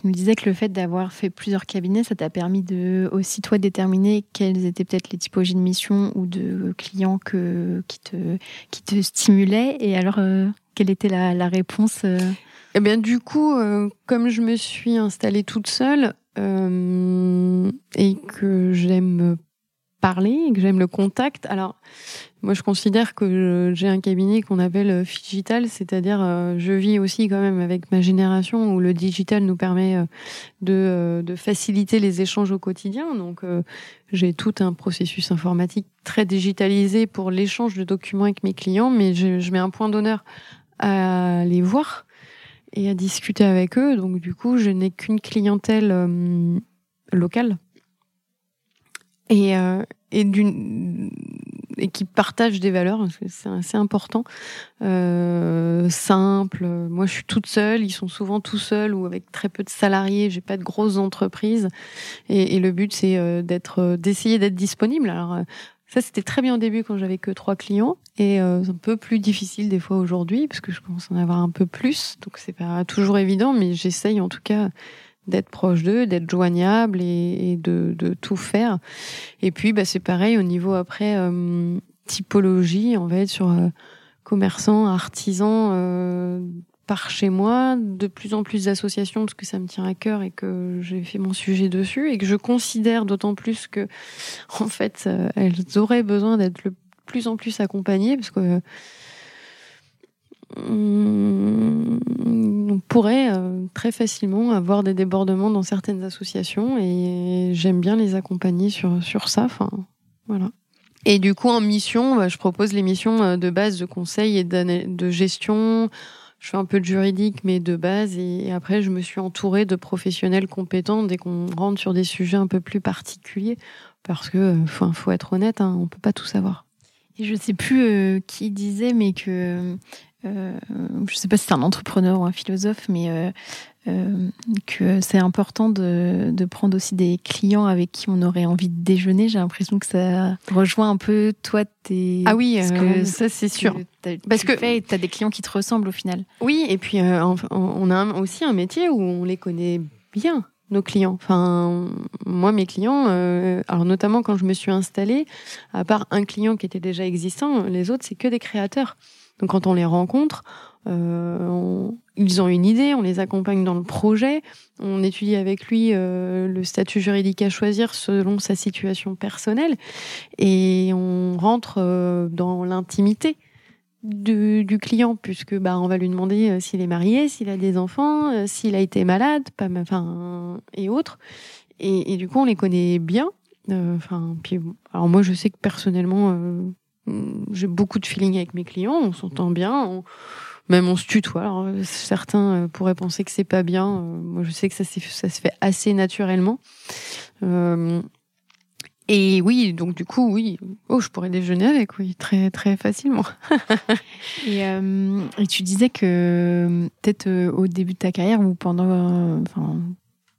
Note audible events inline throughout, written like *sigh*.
Tu me disais que le fait d'avoir fait plusieurs cabinets, ça t'a permis de aussi toi déterminer quelles étaient peut-être les typologies de missions ou de clients que, qui, te, qui te stimulaient. Et alors, euh, quelle était la, réponse euh Eh bien, du coup, euh, comme je me suis installée toute seule et que j'aime parler et que j'aime le contact, alors moi, je considère que j'ai un cabinet qu'on appelle euh, digital, c'est-à-dire euh, je vis aussi quand même avec ma génération où le digital nous permet euh, de, faciliter les échanges au quotidien. Donc, j'ai tout un processus informatique très digitalisé pour l'échange de documents avec mes clients, mais je, je mets un point d'honneur à les voir et à discuter avec eux. Donc, du coup, je n'ai qu'une clientèle locale. Et, et d'une et qui partagent des valeurs, c'est assez important, euh, simple. Moi, je suis toute seule, ils sont souvent tout seuls ou avec très peu de salariés. J'ai pas de grosses entreprises, et, le but c'est euh, d'être, euh, d'essayer d'être disponible. Alors euh, ça, c'était très bien au début quand j'avais que trois clients, et c'est un peu plus difficile des fois aujourd'hui parce que je commence à en avoir un peu plus, donc c'est pas toujours évident, mais j'essaye en tout cas d'être proche d'eux, d'être joignable et, de, de, tout faire. Et puis, bah, c'est pareil au niveau après euh, typologie, on va être sur euh, commerçants, artisans euh, par chez moi, de plus en plus d'associations parce que ça me tient à cœur et que j'ai fait mon sujet dessus et que je considère d'autant plus que, en fait, elles auraient besoin d'être le plus en plus accompagnées parce que on pourrait euh, très facilement avoir des débordements dans certaines associations et j'aime bien les accompagner sur, sur ça. Enfin, voilà. Et du coup, en mission, bah, je propose les missions euh, de base de conseil et de gestion. Je fais un peu de juridique, mais de base. Et après, je me suis entourée de professionnels compétents dès qu'on rentre sur des sujets un peu plus particuliers. Parce que, euh, faut, faut être honnête, hein, on peut pas tout savoir. Et je sais plus qui disait, mais que euh, je ne sais pas si c'est un entrepreneur ou un philosophe, mais euh, euh, que c'est important de, de, prendre aussi des clients avec qui on aurait envie de déjeuner. J'ai l'impression que ça rejoint un peu toi tes. Ah oui, ça c'est sûr. Parce que tu as des clients qui te ressemblent au final. Oui, et puis on a aussi un métier où on les connaît bien nos clients. Enfin, moi, mes clients, alors notamment quand je me suis installée, à part un client qui était déjà existant, les autres, c'est que des créateurs. Donc quand on les rencontre, euh, ils ont une idée, on les accompagne dans le projet, on étudie avec lui euh, le statut juridique à choisir selon sa situation personnelle, et on rentre euh, dans l'intimité du, du, client, puisque bah on va lui demander euh, s'il est marié, s'il a des enfants, euh, s'il a été malade, pas, enfin et autres. Et, et, du coup, on les connaît bien. Enfin, puis alors moi, je sais que personnellement j'ai beaucoup de feeling avec mes clients, on s'entend bien, même on se tutoie. Alors, certains euh, pourraient penser que c'est pas bien. Euh, moi, je sais que ça, se fait assez naturellement. Euh, et oui, donc du coup, oui, oh, je pourrais déjeuner avec, oui, très très facilement. *laughs* et, tu disais que peut-être au début de ta carrière ou pendant,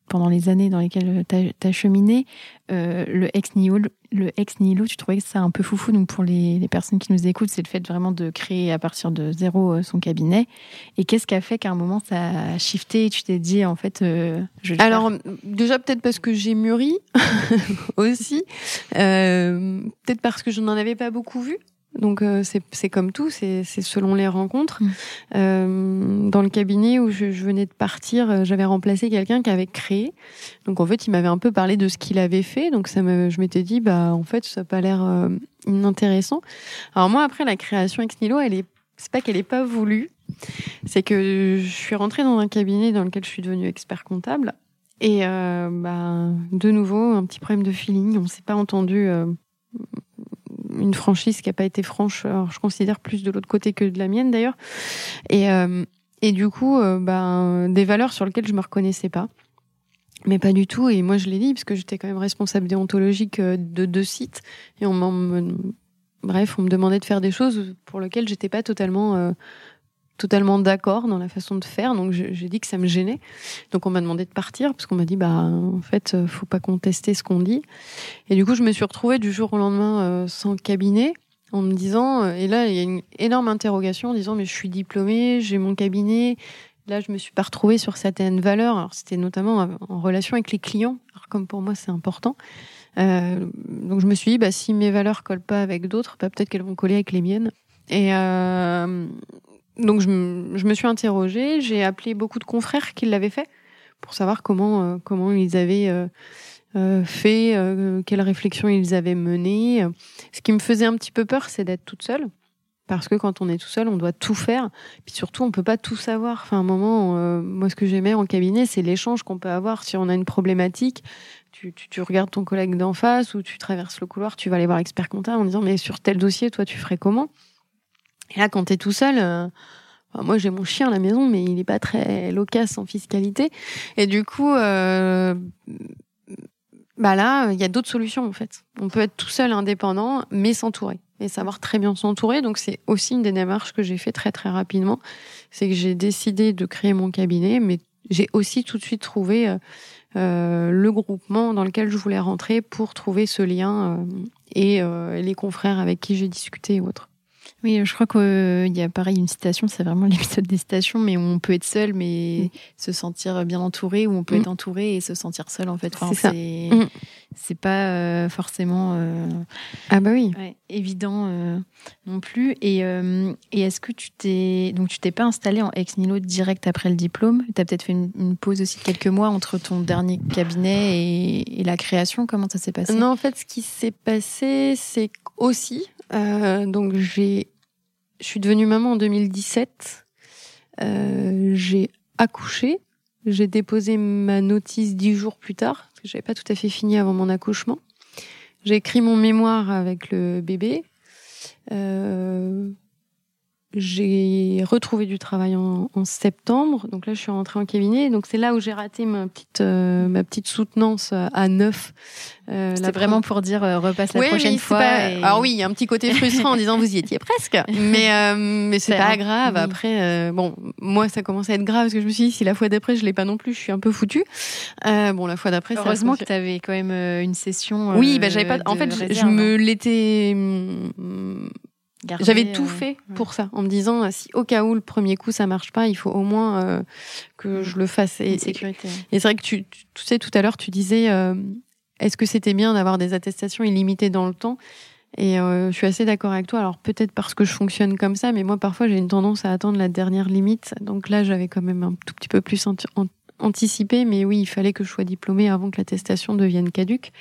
pendant les années dans lesquelles tu as, cheminé, le ex nihilo, le ex nihilo, tu trouvais que c'est un peu foufou. Donc pour les, personnes qui nous écoutent, c'est le fait vraiment de créer à partir de zéro son cabinet. Et qu'est-ce qui a fait qu'à un moment ça a shifté et tu t'es dit en fait, je vais Alors déjà peut-être parce que j'ai mûri *laughs* aussi, peut-être parce que je n'en avais pas beaucoup vu. Donc euh, c'est comme tout, c'est selon les rencontres. Mm. Euh, dans le cabinet où je, je venais de partir, euh, j'avais remplacé quelqu'un qui avait créé. Donc en fait, il m'avait un peu parlé de ce qu'il avait fait. Donc ça me, je m'étais dit, bah en fait, ça n'a pas l'air euh, inintéressant. Alors moi, après la création ex nihilo, elle est, c'est pas qu'elle est pas voulue, c'est que je suis rentrée dans un cabinet dans lequel je suis devenue expert comptable. Et bah, de nouveau, un petit problème de feeling. On s'est pas entendu une franchise qui n'a pas été franche. Alors, je considère plus de l'autre côté que de la mienne d'ailleurs. Et, euh, et du coup, euh, ben, des valeurs sur lesquelles je me reconnaissais pas. Mais pas du tout. Et moi, je l'ai dit parce que j'étais quand même responsable déontologique euh, de deux sites. Et on m'en, bref, on me demandait de faire des choses pour lesquelles j'étais pas totalement totalement d'accord dans la façon de faire. Donc j'ai dit que ça me gênait. Donc on m'a demandé de partir parce qu'on m'a dit bah en fait euh, faut pas contester ce qu'on dit. Et du coup je me suis retrouvée du jour au lendemain euh, sans cabinet en me disant euh, et là il y a une énorme interrogation en disant mais je suis diplômée, j'ai mon cabinet. Là je me suis pas retrouvée sur certaines valeurs. Alors c'était notamment en relation avec les clients. Alors comme pour moi c'est important. donc je me suis dit bah si mes valeurs collent pas avec d'autres, bah, peut-être qu'elles vont coller avec les miennes. Et donc je, me suis interrogée, j'ai appelé beaucoup de confrères qui l'avaient fait pour savoir comment euh, comment ils avaient euh, euh, fait, quelles réflexions ils avaient menées. Ce qui me faisait un petit peu peur, c'est d'être toute seule. Parce que quand on est tout seul, on doit tout faire. Puis surtout, on peut pas tout savoir. Enfin, un moment, moi, ce que j'aimais en cabinet, c'est l'échange qu'on peut avoir. Si on a une problématique, tu, tu, tu regardes ton collègue d'en face ou tu traverses le couloir, tu vas aller voir l'expert comptable en disant, mais sur tel dossier, toi, tu ferais comment? Et là, quand tu es tout seul, euh, moi j'ai mon chien à la maison, mais il n'est pas très loquace en fiscalité. Et du coup, euh, bah là, il y a d'autres solutions en fait. On peut être tout seul, indépendant, mais s'entourer et savoir très bien s'entourer. Donc c'est aussi une des démarches que j'ai fait très très rapidement. C'est que j'ai décidé de créer mon cabinet, mais j'ai aussi tout de suite trouvé euh, euh le groupement dans lequel je voulais rentrer pour trouver ce lien euh, et les confrères avec qui j'ai discuté et autres. Oui, je crois qu'il y a pareil une citation, c'est vraiment *laughs* l'épisode des citations, mais où on peut être seul, mais mm. se sentir bien entouré, ou on peut mm. être entouré et se sentir seul, en fait. c'est mm. c'est pas euh, forcément euh, ah bah oui évident euh, non plus. Et, et est-ce que tu t'es donc tu t'es pas installé en ex nihilo direct après le diplôme? Tu as peut-être fait une, pause aussi de quelques mois entre ton dernier cabinet et, et la création? Comment ça s'est passé? Non, en fait, ce qui s'est passé, c'est aussi euh, donc j'ai, je suis devenue maman en 2017. Euh, j'ai accouché. J'ai déposé ma notice dix jours plus tard parce que j'avais pas tout à fait fini avant mon accouchement. J'ai écrit mon mémoire avec le bébé. Euh, j'ai retrouvé du travail en, en, septembre. Donc là, je suis rentrée en cabinet. Donc c'est là où j'ai raté ma petite euh, ma petite soutenance à neuf. Euh, c'est vraiment pour dire euh, repasse la prochaine fois. Alors oui, il y a un petit côté frustrant en disant vous y étiez presque, *laughs* mais euh, mais c'est pas grave. Après, bon, moi ça commence à être grave parce que je me suis dit si la fois d'après je l'ai pas non plus, je suis un peu foutue. bon, la fois d'après, heureusement que tu avais quand même une session. oui, bah j'avais pas. En fait, je, me l'étais hum, j'avais tout euh, fait pour ça, en me disant si au cas où le premier coup ça marche pas, il faut au moins euh, que je le fasse. Et, sécurité. Et, c'est vrai que tu, tu, sais tout à l'heure, tu disais euh, est-ce que c'était bien d'avoir des attestations illimitées dans le temps? Et je suis assez d'accord avec toi. Alors peut-être parce que je fonctionne comme ça, mais moi parfois j'ai une tendance à attendre la dernière limite. Donc là, j'avais quand même un tout petit peu plus anticipé, mais oui, il fallait que je sois diplômée avant que l'attestation devienne caduque.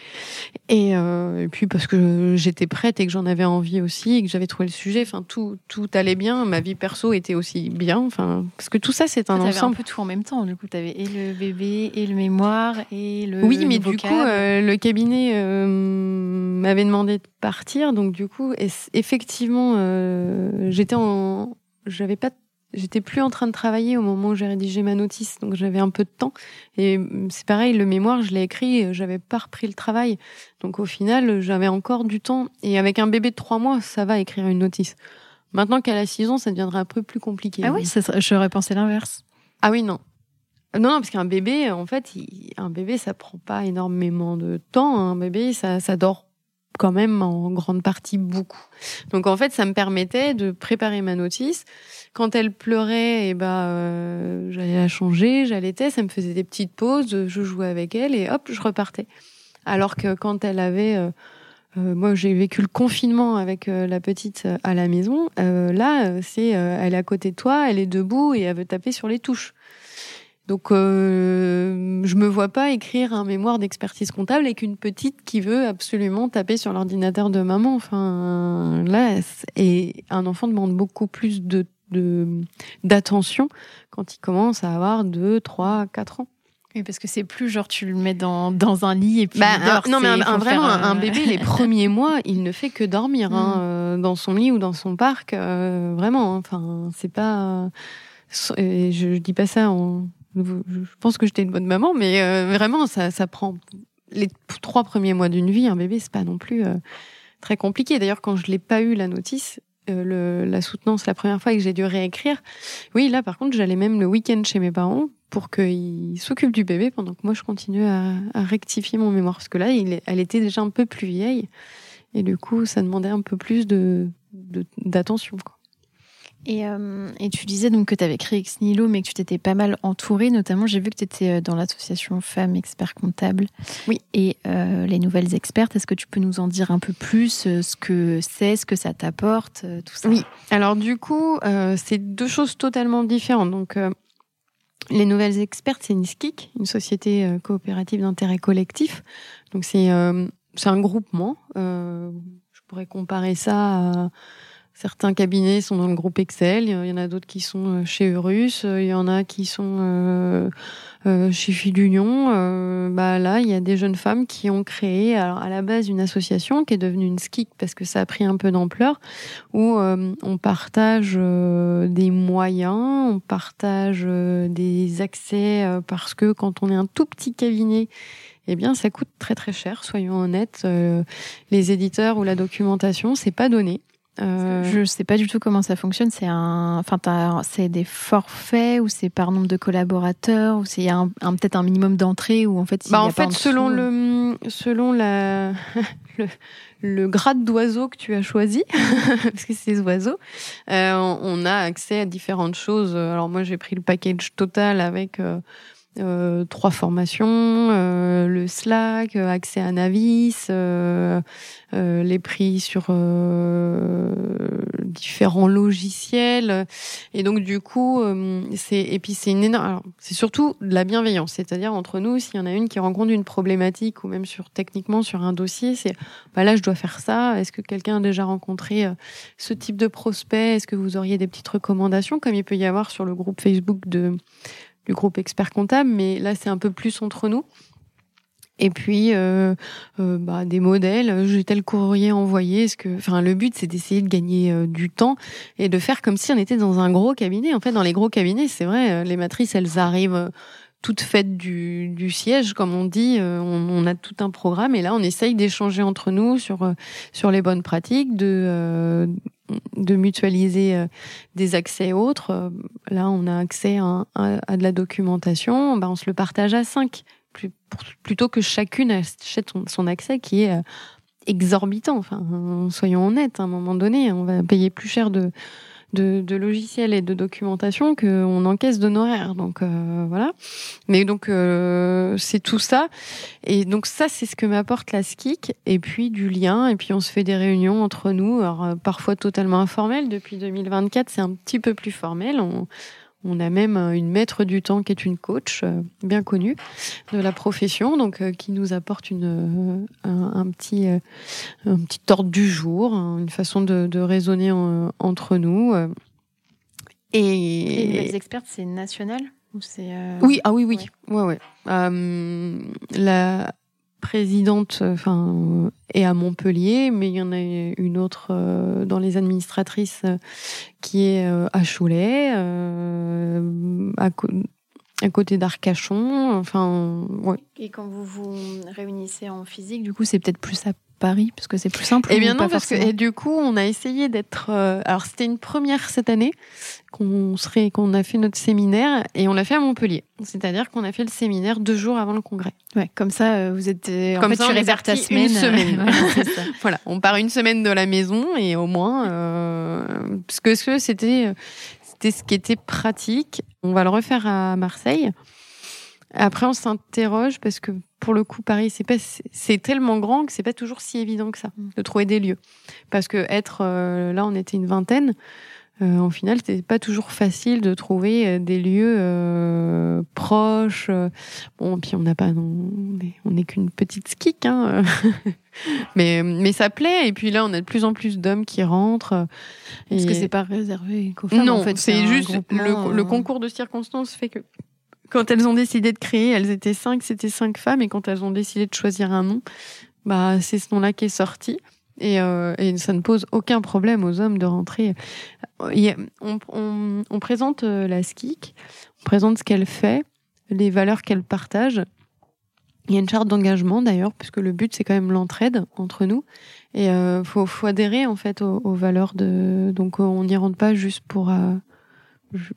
Et, euh, et, puis parce que j'étais prête et que j'en avais envie aussi et que j'avais trouvé le sujet. Enfin, tout tout allait bien. Ma vie perso était aussi bien. Enfin, parce que tout ça, c'est un ensemble. un peu tout en même temps. Du coup, tu avais et le bébé et le mémoire et le. Oui, mais du coup, euh, le cabinet euh, m'avait demandé de partir. Donc du coup, effectivement, euh, j'étais en, j'avais pas j'étais plus en train de travailler au moment où j'ai rédigé ma notice, donc j'avais un peu de temps. Et c'est pareil, le mémoire, je l'ai écrit, j'avais pas repris le travail. Donc au final, j'avais encore du temps. Et avec un bébé de trois mois, ça va écrire une notice. Maintenant qu'elle a six ans, ça deviendrait un peu plus compliqué. Ah oui, j'aurais pensé l'inverse. Ah oui, non. Non, non, parce qu'un bébé, en fait, un bébé, ça prend pas énormément de temps. Un bébé, ça, ça dort quand même en grande partie beaucoup. Donc en fait, ça me permettait de préparer ma notice. Quand elle pleurait, et eh ben euh, j'allais la changer, j'allaitais, ça me faisait des petites pauses, je jouais avec elle et hop, je repartais. Alors que quand elle avait euh, euh, moi, j'ai vécu le confinement avec la petite à la maison. là, c'est elle est à côté de toi, elle est debout et elle veut taper sur les touches. Donc, euh, je me vois pas écrire un mémoire d'expertise comptable avec une petite qui veut absolument taper sur l'ordinateur de maman. Enfin, là, et un enfant demande beaucoup plus de d'attention quand il commence à avoir 2, 3, 4 ans. Oui, parce que c'est plus genre tu le mets dans, dans un lit et puis bah, il dort, Non, mais un, vraiment, un bébé, les *laughs* premiers mois, il ne fait que dormir hein, mm. euh, dans son lit ou dans son parc. Euh, vraiment, hein. enfin, c'est pas. Et je, je dis pas ça en je pense que j'étais une bonne maman, mais euh, vraiment, ça, ça prend les trois premiers mois d'une vie. Un bébé, c'est pas non plus euh, très compliqué. D'ailleurs, quand je l'ai pas eu la notice, euh, la soutenance la première fois et que j'ai dû réécrire, oui, là, par contre, j'allais même le week-end chez mes parents pour qu'ils s'occupent du bébé pendant que moi je continue à, rectifier mon mémoire. Parce que là, elle était déjà un peu plus vieille et du coup, ça demandait un peu plus de d'attention. Quoi. Et, euh, et, tu disais donc que tu avais créé Ex mais que tu t'étais pas mal entourée. Notamment, j'ai vu que tu étais euh, dans l'association Femmes Experts Comptables. Oui. Et euh, les nouvelles expertes, est-ce que tu peux nous en dire un peu plus ce que c'est, ce que ça t'apporte, tout ça? Oui. Alors, du coup, c'est deux choses totalement différentes. Donc, les nouvelles expertes, c'est une SKIC, une société coopérative d'intérêt collectif. Donc, c'est c'est un groupement. je pourrais comparer ça à Certains cabinets sont dans le groupe Excel, il y en a d'autres qui sont euh, chez Eurus, euh, il y en a qui sont euh, chez Filiunion. Euh, bah là, il y a des jeunes femmes qui ont créé à la base une association qui est devenue une SKIC parce que ça a pris un peu d'ampleur, où on partage des moyens, on partage des accès parce que quand on est un tout petit cabinet, eh bien, ça coûte très très cher. Soyons honnêtes, les éditeurs ou la documentation, c'est pas donné. Euh... Je sais pas du tout comment ça fonctionne. C'est un, enfin, c'est des forfaits ou c'est par nombre de collaborateurs ou c'est y a un, peut-être un minimum d'entrée ou en fait. Bah en fait, selon le, selon la, *laughs* le, le grade d'oiseau que tu as choisi, *laughs* parce que c'est des oiseaux, euh, on a accès à différentes choses. Alors moi, j'ai pris le package total avec. Euh, euh, trois formations, euh, le Slack, euh, accès à Navis, les prix sur différents logiciels. Et donc du coup, c'est et puis c'est une énorme. C'est surtout de la bienveillance, c'est-à-dire entre nous, s'il y en a une qui rencontre une problématique ou même sur techniquement sur un dossier, c'est bah là je dois faire ça. Est-ce que quelqu'un a déjà rencontré ce type de prospect? Est-ce que vous auriez des petites recommandations comme il peut y avoir sur le groupe Facebook de du groupe expert comptable, mais là c'est un peu plus entre nous. Et puis euh, euh, bah, des modèles, j'ai tel courrier envoyé. ce que, enfin, le but c'est d'essayer de gagner euh, du temps et de faire comme si on était dans un gros cabinet. En fait, dans les gros cabinets, c'est vrai, les matrices elles arrivent toutes faites du, du siège, comme on dit. On, on, a tout un programme et là on essaye d'échanger entre nous sur sur les bonnes pratiques, de de mutualiser euh, des accès autres. Euh, là, on a accès à, à, de la documentation, bah, on se le partage à cinq, plutôt que chacune achète son accès qui est euh, exorbitant. Enfin, soyons honnêtes, à un moment donné, on va payer plus cher de, de, de logiciels et de documentation qu'on encaisse d'honoraires. Donc euh, voilà. Mais donc euh, c'est tout ça. Et donc ça, c'est ce que m'apporte la SKIC. Et puis du lien. Et puis on se fait des réunions entre nous. Alors euh, parfois totalement informelles. Depuis 2024, c'est un petit peu plus formel. On, on a même une maître du temps qui est une coach euh, bien connue de la profession, donc euh, qui nous apporte une, euh, un, petit, un petit ordre du jour, hein, une façon de, de raisonner entre nous. Et, les experts, c'est national ou Oui, ah oui, oui, ouais, ouais. la présidente, enfin, est à Montpellier, mais il y en a une autre euh, dans les administratrices euh, qui est euh, à Cholet, à, à, côté d'Arcachon. Enfin, ouais. Et quand vous vous réunissez en physique, du coup, c'est peut-être plus à Paris parce que c'est plus simple Eh bien non, parce que et du coup, on a essayé d'être. Euh, alors c'était une première cette année qu'on serait, qu'on a fait notre séminaire et on l'a fait à Montpellier. C'est-à-dire qu'on a fait le séminaire deux jours avant le congrès. Ouais, comme ça, euh, vous êtes. Euh, comme ça, tu réserves ta semaine. Une semaine. *laughs* *laughs* voilà, on part une semaine de la maison et au moins, parce que c'était, c'était ce qui était pratique. On va le refaire à Marseille. Après, on s'interroge parce que pour le coup, Paris, c'est pas, c'est tellement grand que c'est pas toujours si évident que ça mm. de trouver des lieux. Parce que être euh, là, on était une vingtaine. Euh, au final, c'était pas toujours facile de trouver euh, des lieux euh, proches. Bon, puis on n'a pas, non, on n'est qu'une petite skik, hein. *laughs* mais mais ça plaît. Et puis là, on a de plus en plus d'hommes qui rentrent. Est-ce que c'est pas réservé qu'aux femmes Non, en fait, c'est juste le, le, concours de circonstances fait que quand elles ont décidé de créer, elles étaient cinq, c'était cinq femmes, et quand elles ont décidé de choisir un nom, bah c'est ce nom-là qui est sorti. Et, euh, et, ça ne pose aucun problème aux hommes de rentrer. on, on, on, présente euh, la SKIC, on présente ce qu'elle fait, les valeurs qu'elle partage. Il y a une charte d'engagement d'ailleurs, puisque le but c'est quand même l'entraide entre nous. Et euh, faut, faut adhérer en fait aux, aux valeurs de. Donc on n'y rentre pas juste pour euh,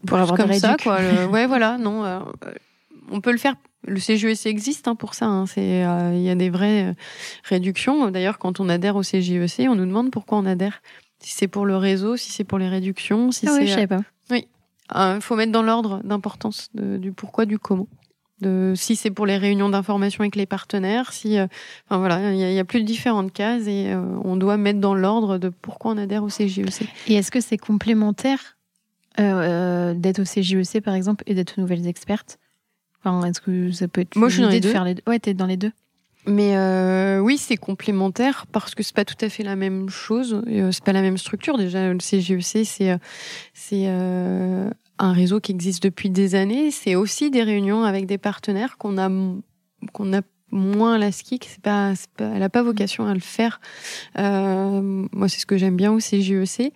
pour avoir comme ça, quoi. *laughs* ouais, voilà, non. Euh, on peut le faire. Le CGEC existe hein, pour ça. Hein. C'est, euh, il y a des vraies euh, réductions. D'ailleurs, quand on adhère au CGEC, on nous demande pourquoi on adhère. Si c'est pour le réseau, si c'est pour les réductions, si ah c'est. Oui, je sais pas. Oui. Il faut mettre dans l'ordre d'importance du pourquoi, du comment. De, si c'est pour les réunions d'information avec les partenaires, si, enfin voilà, il y, y, a plus de différentes cases et on doit mettre dans l'ordre de pourquoi on adhère au CGEC. Et est-ce que c'est complémentaire euh, d'être au CJEC par exemple et d'être nouvelles expertes enfin, Est-ce que ça peut être Moi, je suis dans les de deux. faire les deux? Ouais, t'es dans les deux. Mais euh, oui, c'est complémentaire parce que c'est pas tout à fait la même chose. Euh, c'est pas la même structure. Déjà, le CGEC, c'est c'est euh, un réseau qui existe depuis des années. C'est aussi des réunions avec des partenaires qu'on a qu'on a moins la ski, c'est pas, pas, elle a pas vocation à le faire. Euh, moi, c'est ce que j'aime bien au CGEC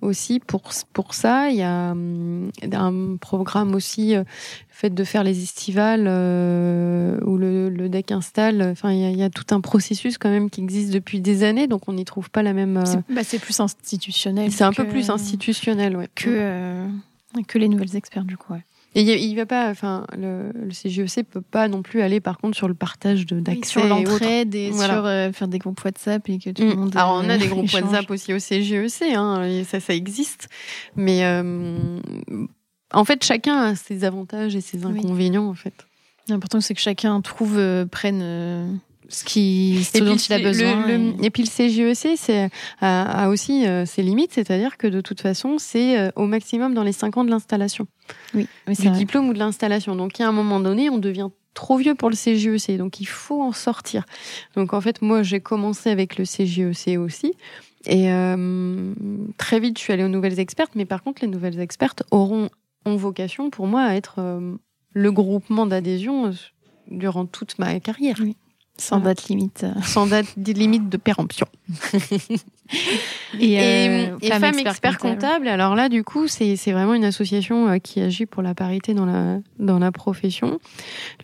aussi pour pour ça il y a hum, un programme aussi euh, fait de faire les estivales euh, où le, le, deck installe enfin il y, a, il y, a, tout un processus quand même qui existe depuis des années donc on n'y trouve pas la même euh... c'est bah, plus institutionnel c'est un peu plus institutionnel ouais. que euh, que les nouvelles experts du coup ouais. Et il, va pas, enfin, le, le CGEC peut pas non plus aller par contre sur le partage d'accès, oui, sur l'entraide et, et voilà. sur euh, faire des groupes WhatsApp et que tout le monde. Alors on a euh, des groupes *laughs* échange. WhatsApp aussi au CGEC, hein, et ça, ça existe, mais euh, en fait chacun a ses avantages et ses inconvénients oui. en fait. L'important c'est que chacun trouve prenne ce, qui, ce dont il a besoin. Le, le, et... puis le CGEC c'est, a, a, aussi euh, ses limites, c'est-à-dire que de toute façon, c'est euh, au maximum dans les 5 ans de l'installation. Oui, oui du vrai. diplôme ou de l'installation. Donc, à un moment donné, on devient trop vieux pour le CGEC, donc il faut en sortir. Donc, en fait, moi, j'ai commencé avec le CGEC aussi. Et euh, très vite, je suis allée aux nouvelles expertes, mais par contre, les nouvelles expertes auront ont vocation, pour moi, à être euh, le groupement d'adhésion euh, durant toute ma carrière. Oui. Sans voilà. date limite. Sans date limite de péremption. *laughs* et, euh, et, Femmes Femme Expert comptable. comptable. Alors là, du coup, c'est vraiment une association euh, qui agit pour la parité dans la, dans la profession.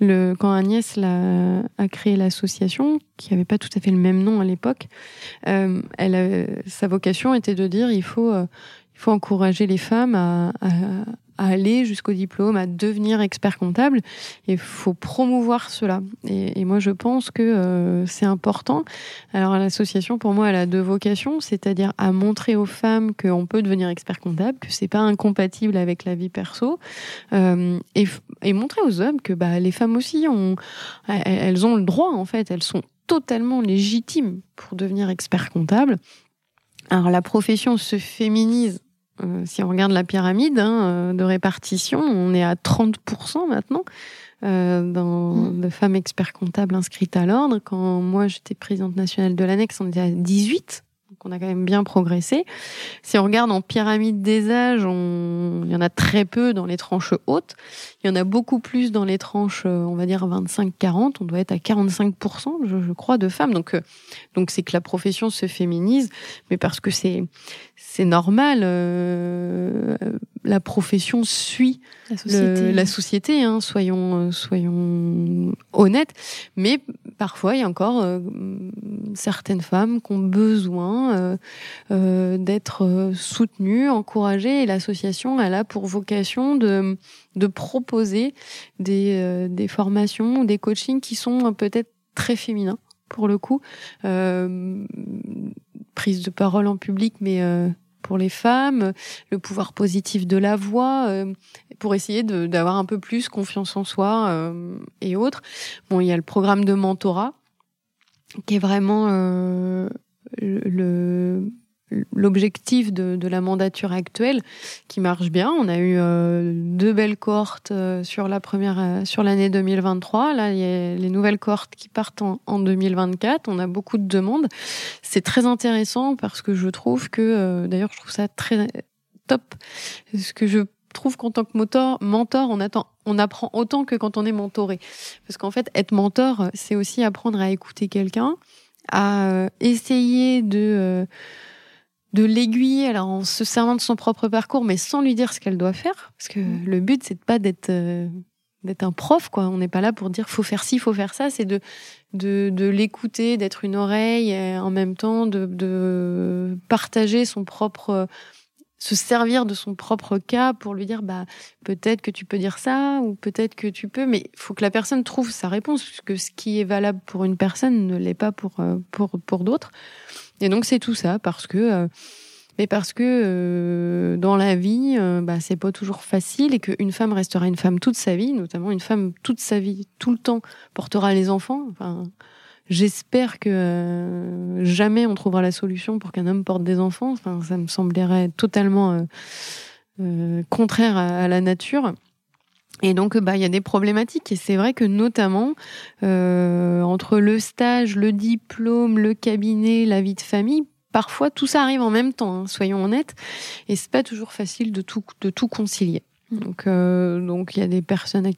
Le, quand Agnès a, a créé l'association, qui n'avait pas tout à fait le même nom à l'époque, euh, elle sa vocation était de dire il faut, euh, il faut encourager les femmes à, à à aller jusqu'au diplôme, à devenir expert comptable. Il faut promouvoir cela. Et, et, moi, je pense que euh, c'est important. Alors, l'association, pour moi, elle a deux vocations, c'est-à-dire à montrer aux femmes qu'on peut devenir expert comptable, que c'est pas incompatible avec la vie perso, euh, et, et, montrer aux hommes que bah, les femmes aussi ont, elles ont le droit, en fait, elles sont totalement légitimes pour devenir expert comptable. Alors, la profession se féminise euh, si on regarde la pyramide hein, de répartition, on est à 30% maintenant euh, dans, mmh. de femmes experts comptables inscrites à l'ordre. Quand moi j'étais présidente nationale de l'annexe, on était à 18. Donc on a quand même bien progressé. Si on regarde en pyramide des âges, on... il y en a très peu dans les tranches hautes. Il y en a beaucoup plus dans les tranches, euh, on va dire 25-40. On doit être à 45%, je, je crois, de femmes. Donc, euh, donc c'est que la profession se féminise, mais parce que c'est c'est normal. Euh, la profession suit la société, le, la société hein, soyons soyons honnêtes. Mais parfois, il y a encore euh, certaines femmes qui ont besoin euh, euh, d'être soutenues, encouragées, et l'association, elle a pour vocation de, de proposer des, des formations, des coachings qui sont peut-être très féminins, pour le coup. prise de parole en public, mais pour les femmes, le pouvoir positif de la voix, euh, pour essayer d'avoir un peu plus confiance en soi euh, et autres. Bon, il y a le programme de mentorat qui est vraiment euh, le l'objectif de, de, la mandature actuelle qui marche bien. On a eu euh, deux belles cohortes euh, sur la première euh, sur l'année 2023. Là, il y a les nouvelles cohortes qui partent en, en 2024. On a beaucoup de demandes. C'est très intéressant parce que je trouve que d'ailleurs je trouve ça très top. Ce que je trouve qu'en tant que mentor, mentor, on attend, on apprend autant que quand on est mentoré. Parce qu'en fait, être mentor, c'est aussi apprendre à écouter quelqu'un, à essayer de de l'aiguiller alors en se servant de son propre parcours mais sans lui dire ce qu'elle doit faire. Parce que mmh. le but c'est pas d'être euh, d'être un prof quoi. On n'est pas là pour dire faut faire ci faut faire ça. C'est de de, de l'écouter d'être une oreille et en même temps de, de partager son propre se servir de son propre cas pour lui dire bah peut-être que tu peux dire ça ou peut-être que tu peux mais faut que la personne trouve sa réponse puisque ce qui est valable pour une personne ne l'est pas pour euh, pour pour d'autres et donc c'est tout ça parce que euh, mais parce que euh, dans la vie, euh, bah, c'est pas toujours facile et qu'une femme restera une femme toute sa vie, notamment une femme toute sa vie, tout le temps, portera les enfants. Enfin, j'espère que jamais on trouvera la solution pour qu'un homme porte des enfants. Enfin, ça me semblerait totalement contraire à, la nature. Et donc, bah, il y a des problématiques. Et c'est vrai que notamment euh, entre le stage, le diplôme, le cabinet, la vie de famille, parfois tout ça arrive en même temps. Hein, soyons honnêtes. Et c'est pas toujours facile de tout de tout concilier. Donc, euh, donc il y a des personnes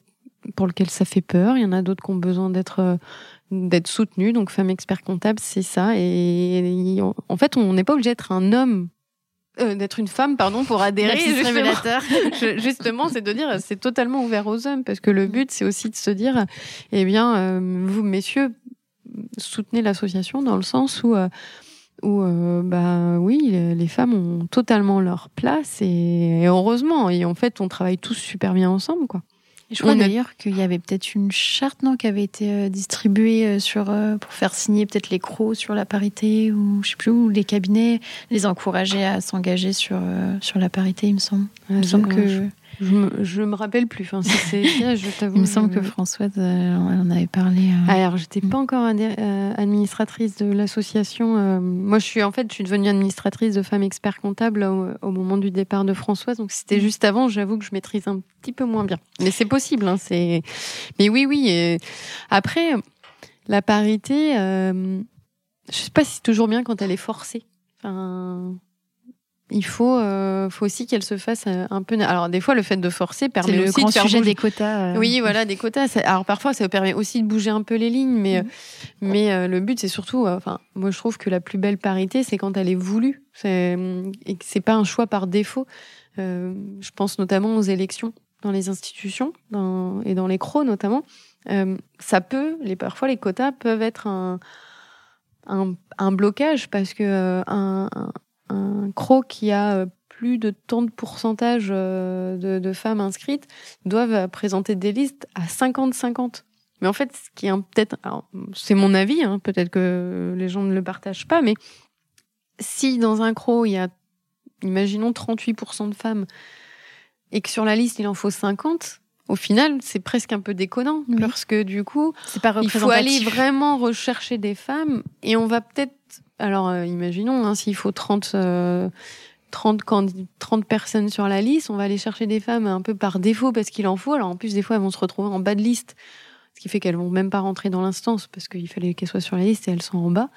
pour lesquelles ça fait peur. Il y en a d'autres qui ont besoin d'être euh, d'être soutenues. Donc, femme expert comptable, c'est ça. Et en fait, on n'est pas obligé d'être un homme euh, d'être une femme, pardon, pour adhérer. Justement, *laughs* justement c'est de dire, c'est totalement ouvert aux hommes, parce que le but, c'est aussi de se dire, eh bien, euh, vous, messieurs, soutenez l'association dans le sens où, euh, où bah oui, les femmes ont totalement leur place et, et, heureusement. Et en fait, on travaille tous super bien ensemble, quoi je crois d'ailleurs qu'il y avait peut-être une charte non, qui avait été euh, distribuée euh, sur, euh, pour faire signer peut-être les crocs sur la parité ou je sais plus où les cabinets les encourager à s'engager sur, sur la parité, il me semble. il me semble que je me, je me rappelle plus. Enfin, c'est je *laughs* t'avoue. Il me semble que Françoise euh, en avait parlé. Euh... Alors, j'étais pas encore euh, administratrice de l'association. Euh, moi, je suis en fait, je suis devenue administratrice de Femmes Experts Comptables au, au moment du départ de Françoise. Donc, c'était juste avant. J'avoue que je maîtrise un petit peu moins bien. Mais c'est possible. Hein, c'est. Mais oui, oui. Et après, la parité, je sais pas si c'est toujours bien quand elle est forcée. Enfin, il faut, euh, faut aussi qu'elle se fasse euh, un peu. Alors des fois, le fait de forcer permet le aussi grand de faire sujet des quotas. Euh. Oui, voilà, des quotas. Alors parfois, ça permet aussi de bouger un peu les lignes, mais mm. mais le but, c'est surtout. Enfin, moi, je trouve que la plus belle parité, c'est quand elle est voulue, c'est et que c'est pas un choix par défaut. je pense notamment aux élections dans les institutions dans, et dans les CRO notamment. ça peut, les parfois, les quotas peuvent être un un, un blocage parce que un un CRO qui a euh, plus de tant de pourcentage euh, de, femmes inscrites doivent présenter des listes à 50-50. Mais en fait, ce qui est peut-être, c'est mon avis, hein, peut-être que les gens ne le partagent pas, mais si dans un CRO il y a, imaginons 38% de femmes et que sur la liste il en faut 50, au final, c'est presque un peu déconnant parce que du coup, il faut aller vraiment rechercher des femmes et on va peut-être alors, euh, imaginons, hein, s'il faut 30, 30, 30 personnes sur la liste, on va aller chercher des femmes un peu par défaut parce qu'il en faut. Alors, en plus, des fois, elles vont se retrouver en bas de liste, ce qui fait qu'elles vont même pas rentrer dans l'instance parce qu'il fallait qu'elles soient sur la liste et elles sont en bas.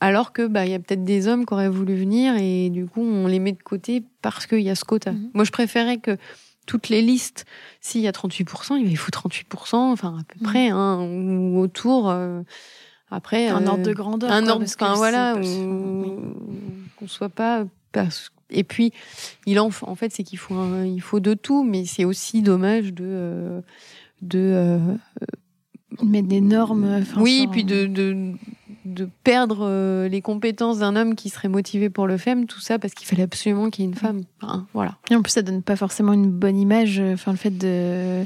Alors que, bah, il y a peut-être des hommes qui auraient voulu venir et du coup, on les met de côté parce qu'il y a ce quota. Mhm. Moi, je préférais que toutes les listes, s'il y a 38%, il faut 38%, enfin, à peu mhm. près, hein, ou autour. Euh, après, un ordre de euh, grandeur. Un ordre, enfin voilà, qu'on soit pas. Et puis, il en, en fait, c'est qu'il faut, il faut de tout, mais c'est aussi dommage de, euh, de, euh, mettre des normes. Oui, puis de, de, de perdre les compétences d'un homme qui serait motivé pour le faire, tout ça parce qu'il fallait absolument qu'il y ait une femme. voilà. Et en plus, ça donne pas forcément une bonne image. Enfin, le fait de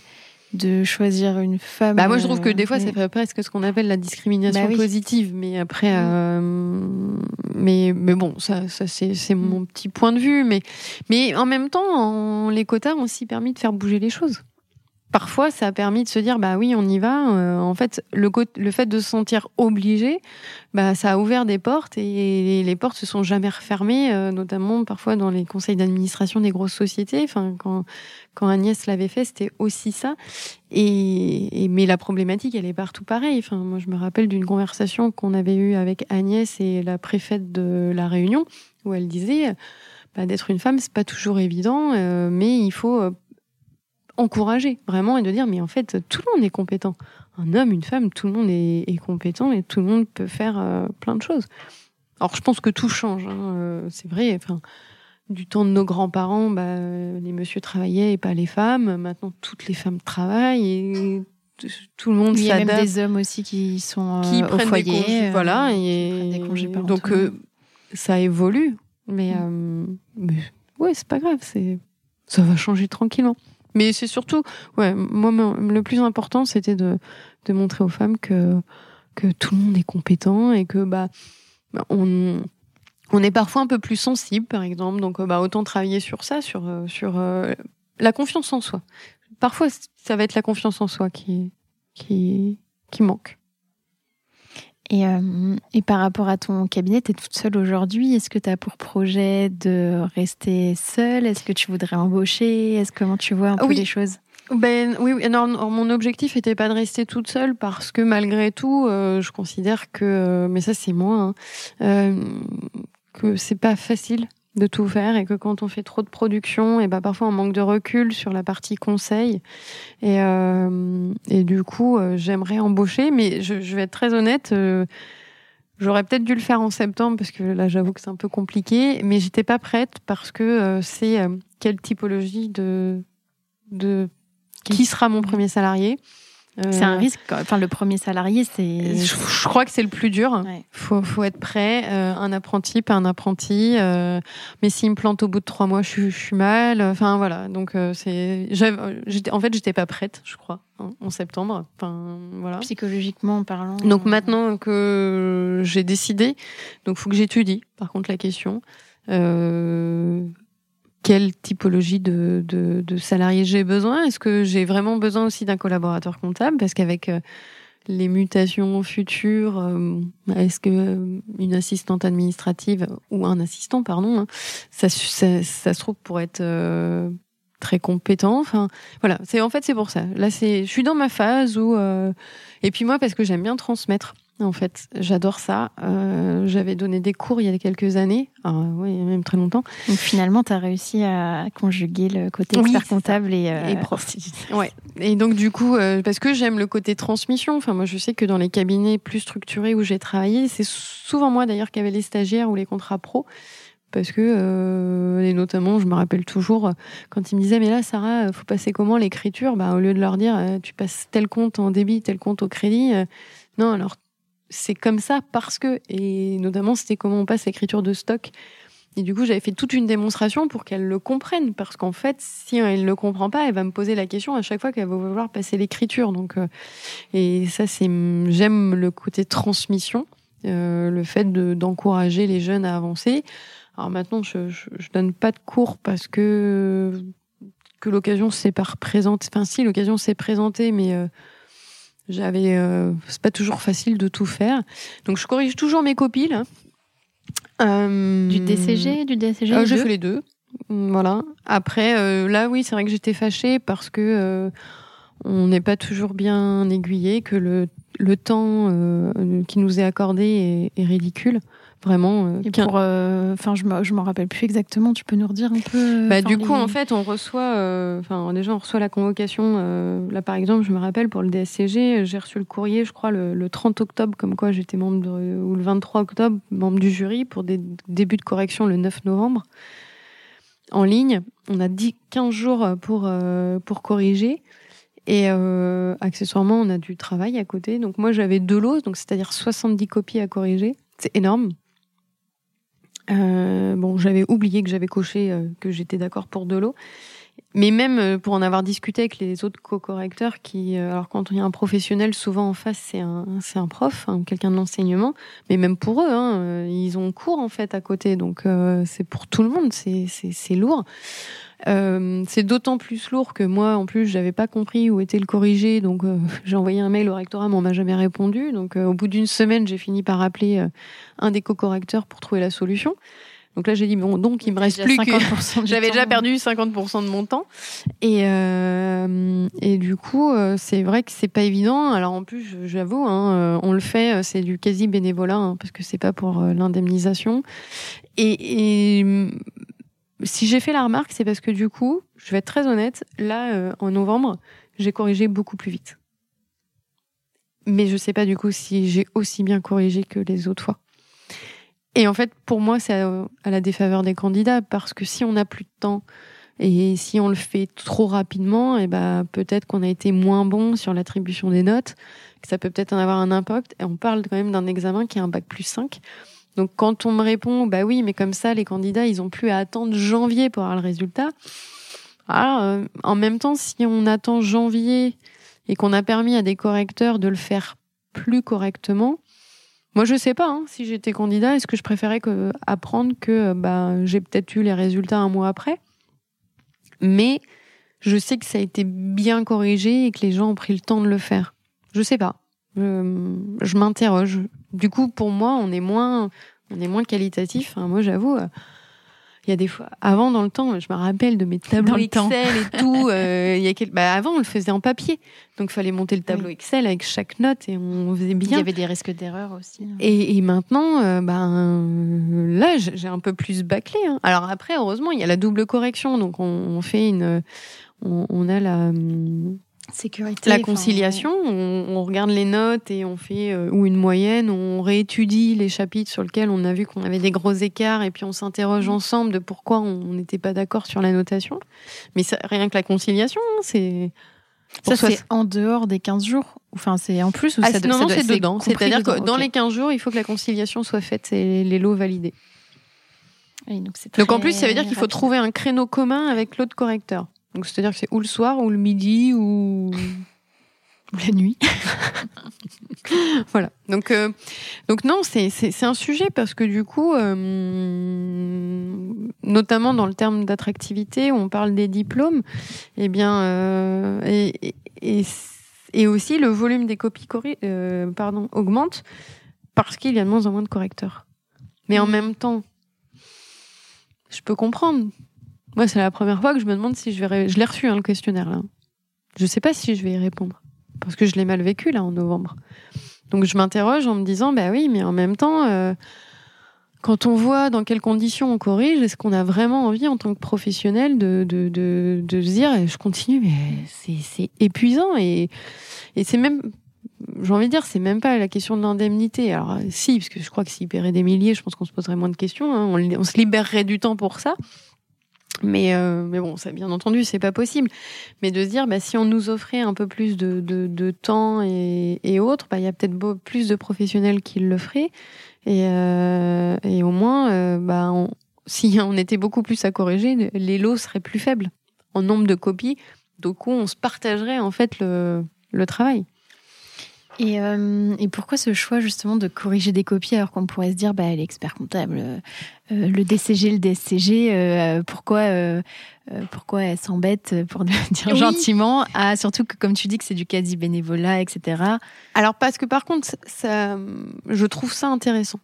de choisir une femme. Bah moi, je trouve que des fois, ça fait presque ce qu'on appelle la discrimination bah positive. Mais après, mm. euh, mais, mais bon, ça, ça c'est, c'est mm. mon petit point de vue. Mais, mais en même temps, les quotas ont aussi permis de faire bouger les choses parfois, ça a permis de se dire, bah oui, on y va. Euh, en fait, le, le fait de se sentir obligé, bah, ça a ouvert des portes et les portes se sont jamais refermées, euh, notamment parfois dans les conseils d'administration des grosses sociétés. Enfin, quand, quand Agnès l'avait fait, c'était aussi ça. Et, mais la problématique, elle est partout pareille. Enfin, moi, je me rappelle d'une conversation qu'on avait eue avec Agnès et la préfète de la Réunion, où elle disait, bah, d'être une femme, c'est pas toujours évident, euh, mais il faut encourager vraiment et de dire mais en fait tout le monde est compétent. Un homme, une femme, tout le monde est, compétent et tout le monde peut faire euh, plein de choses. Alors je pense que tout change, hein, euh, c'est vrai. Enfin, du temps de nos grands-parents, bah, les messieurs travaillaient et pas les femmes. Maintenant, toutes les femmes travaillent et tout le monde s'adapte. Il y a même des hommes aussi qui sont qui euh, foyer, des congés, voilà, et des congés donc ça évolue, mais, mm. mais ouais, c'est pas grave, c'est ça va changer tranquillement. Mais c'est surtout, ouais, moi, le plus important, c'était de, de montrer aux femmes que, que tout le monde est compétent et que, bah, on, on est parfois un peu plus sensible, par exemple. Donc, bah, autant travailler sur ça, sur, euh, sur euh, la confiance en soi. Parfois, ça va être la confiance en soi qui, qui, qui manque. Et, euh, et, par rapport à ton cabinet, tu es toute seule aujourd'hui. Est-ce que tu as pour projet de rester seule? Est-ce que tu voudrais embaucher? Est-ce comment tu vois un peu les choses? Ben oui, non, mon objectif était pas de rester toute seule parce que malgré tout, euh, je considère que, euh, mais ça c'est moi, hein, euh, que c'est pas facile de tout faire et que quand on fait trop de production, et ben parfois on manque de recul sur la partie conseil. Et, euh, et du coup, euh, j'aimerais embaucher, mais je, je, vais être très honnête. Euh, j'aurais peut-être dû le faire en septembre parce que là, j'avoue que c'est un peu compliqué, mais j'étais pas prête parce que euh, c'est quelle typologie de de qui sera mon premier salarié c'est un euh, risque. Enfin, le premier salarié, c'est. Je, crois que c'est le plus dur. Il faut, faut, être prêt. Euh, un apprenti, pas un apprenti. Euh, mais s'il me plante au bout de trois mois, je, je suis mal. Enfin voilà. Donc c'est. En fait, j'étais pas prête, je crois, hein, en septembre. Enfin voilà. Psychologiquement parlant. Donc maintenant que j'ai décidé, donc faut que j'étudie. Par contre, la question. Euh, quelle typologie de, de, de salariés j'ai besoin? Est-ce que j'ai vraiment besoin aussi d'un collaborateur comptable? Parce qu'avec euh, les mutations futures, euh, est-ce que euh, une assistante administrative ou un assistant, pardon, hein, ça, ça, ça, se trouve pour être très compétent. Enfin, voilà. C'est en fait c'est pour ça. Là, c'est, je suis dans ma phase où, et puis moi parce que j'aime bien transmettre. En fait, j'adore ça. Euh, J'avais donné des cours il y a quelques années, ah, oui, même très longtemps. Donc finalement, tu as réussi à conjuguer le côté expert comptable et, euh, et prof. Ouais. Et donc du coup, euh, parce que j'aime le côté transmission. Enfin, moi, je sais que dans les cabinets plus structurés où j'ai travaillé, c'est souvent moi d'ailleurs qui avait les stagiaires ou les contrats pro. Parce que, euh, et notamment, je me rappelle toujours, quand ils me disaient, mais là, Sarah, faut passer comment l'écriture? Bah, Au lieu de leur dire, euh, tu passes tel compte en débit, tel compte au crédit, euh, non, alors c'est comme ça parce que, et notamment c'était comment on passe l'écriture de stock. Et du coup, j'avais fait toute une démonstration pour qu'elle le comprenne, parce qu'en fait, si elle ne le comprend pas, elle va me poser la question à chaque fois qu'elle va vouloir passer l'écriture. Donc, euh, et ça, c'est, j'aime le côté transmission, euh, le fait de, d'encourager les jeunes à avancer. Alors maintenant, je, je, je, donne pas de cours parce que que l'occasion s'est pas représentée. Enfin, si l'occasion s'est présentée, mais euh, j'avais, euh, c'est pas toujours facile de tout faire. Donc je corrige toujours mes copies là. Euh, du DCG, du DCG. Euh, j'ai fait les deux. Voilà. Après, euh, là, oui, c'est vrai que j'étais fâchée parce que euh, on n'est pas toujours bien aiguillé, que le, le temps qui nous est accordé est, est ridicule. Vraiment. Euh, pour, euh, enfin, je je m'en rappelle plus exactement. Tu peux nous redire un peu euh, Bah, du coup, en fait, on reçoit, enfin, déjà, on reçoit la convocation. là, par exemple, je me rappelle pour le DSCG, j'ai reçu le courrier, je crois, le, 30 octobre, comme quoi j'étais membre ou le 23 octobre, membre du jury pour des débuts de correction le 9 novembre en ligne. On a dit 15 jours pour pour corriger. Et euh, accessoirement, on a du travail à côté. Donc moi, j'avais deux lots, donc c'est-à-dire 70 copies à corriger. C'est énorme. Euh, bon, j'avais oublié que j'avais coché euh, que j'étais d'accord pour deux lots. Mais même euh, pour en avoir discuté avec les autres co-correcteurs, qui, alors quand il y a un professionnel, souvent en face c'est un, c'est un prof, hein, quelqu'un de l'enseignement, mais même pour eux, hein, ils ont cours en fait à côté, donc c'est pour tout le monde, c'est, c'est, c'est lourd. Euh, c'est d'autant plus lourd que moi, en plus, j'avais pas compris où était le corrigé, donc euh, *laughs* j'ai envoyé un mail au rectorat, mais on m'a jamais répondu. Donc, euh, au bout d'une semaine, j'ai fini par appeler euh, un des co-correcteurs pour trouver la solution. Donc là, j'ai dit bon, donc il me reste plus que 50% du j'avais déjà perdu 50% de mon temps et euh, et du coup euh, c'est vrai que c'est pas évident alors en plus j'avoue hein, euh, on le fait c'est du quasi bénévolat hein, parce que c'est pas pour l'indemnisation et, et si j'ai fait la remarque c'est parce que du coup je vais être très honnête là euh, en novembre j'ai corrigé beaucoup plus vite mais je sais pas du coup si j'ai aussi bien corrigé que les autres fois et en fait, pour moi, c'est à, la défaveur des candidats parce que si on n'a plus de temps et si on le fait trop rapidement, et ben peut-être qu'on a été moins bon sur l'attribution des notes, que ça peut peut-être en avoir un impact. Et on parle quand même d'un examen qui est un bac plus 5. Donc quand on me répond, bah oui, mais comme ça, les candidats, ils ont plus à attendre janvier pour avoir le résultat. Alors, euh, en même temps, si on attend janvier et qu'on a permis à des correcteurs de le faire plus correctement, moi, je sais pas. hein, si j'étais candidat, est-ce que je préférais que, apprendre que euh, bah, j'ai peut-être eu les résultats un mois après? Mais je sais que ça a été bien corrigé et que les gens ont pris le temps de le faire. Je sais pas. Je m'interroge. Du coup, pour moi, on est moins, on est moins qualitatif. Enfin, moi, j'avoue. il y a des fois, avant dans le temps, je me rappelle de mes tableaux. Excel et tout. euh, il y a quel... bah, avant, on le faisait en papier, donc il fallait monter le tableau Oui. Excel avec chaque note et on faisait Il bien. y avait des risques d'erreur aussi. Et, et maintenant, euh, ben là, j'ai un peu plus bâclé. hein. Alors après, heureusement, il y a la double correction, donc on, on fait une, on, on a la Sécurité. la enfin, conciliation, on, on regarde les notes et on fait euh, ou une moyenne, on réétudie les chapitres sur lesquels on a vu qu'on avait des gros écarts et puis on s'interroge ensemble de pourquoi on n'était pas d'accord sur la notation. Mais ça, rien que la conciliation, c'est Ça, c'est en dehors des 15 jours? Enfin, c'est en plus ou Ah, ça non, non, c'est dedans. C'est-à-dire que dans les 15 jours, il faut que la conciliation soit faite et les lots validés. Oui, donc, Donc en plus, ça veut dire qu'il faut trouver un créneau commun avec l'autre correcteur. Donc c'est-à-dire que c'est ou le soir ou le midi ou la nuit. *laughs* voilà. Donc euh, donc non, c'est un sujet parce que du coup, euh, notamment dans le terme d'attractivité, où on parle des diplômes, eh bien euh, et, et, aussi le volume des copies pardon augmente parce qu'il y a de moins en moins de correcteurs. Mais en Mm. même temps, je peux comprendre. Moi, c'est la première fois que je me demande si je vais. Je l'ai reçu, hein, le questionnaire, là. Je sais pas si je vais y répondre. Parce que je l'ai mal vécu, là, en novembre. Donc, je m'interroge en me disant, bah oui, mais en même temps, euh, quand on voit dans quelles conditions on corrige, est-ce qu'on a vraiment envie, en tant que professionnel, de, de, de, de se dire, eh, je continue, mais c'est épuisant. Et, et c'est même. J'ai envie de dire, c'est même pas la question de l'indemnité. Alors, si, parce que je crois que s'il paierait des milliers, je pense qu'on se poserait moins de questions. hein. On se libérerait du temps pour ça. Mais, euh, mais bon, ça, bien entendu, c'est pas possible. Mais de se dire, bah, si on nous offrait un peu plus de, de, temps et, et autres, bah, il y a peut-être plus de professionnels qui le feraient. Et, euh, et au moins, euh, bah, si on était beaucoup plus à corriger, les lots seraient plus faibles en nombre de copies. Donc, on se partagerait en fait le, le travail. Et, euh, et pourquoi ce choix justement de corriger des copies alors qu'on pourrait se dire bah l'expert comptable, euh, euh, le DCG, le DSCG, euh, pourquoi euh, euh, pourquoi elle s'embête pour le *laughs* dire Oui. gentiment? Ah, surtout que comme tu dis que c'est du quasi bénévolat etc. Alors parce que par contre, ça- je trouve ça intéressant.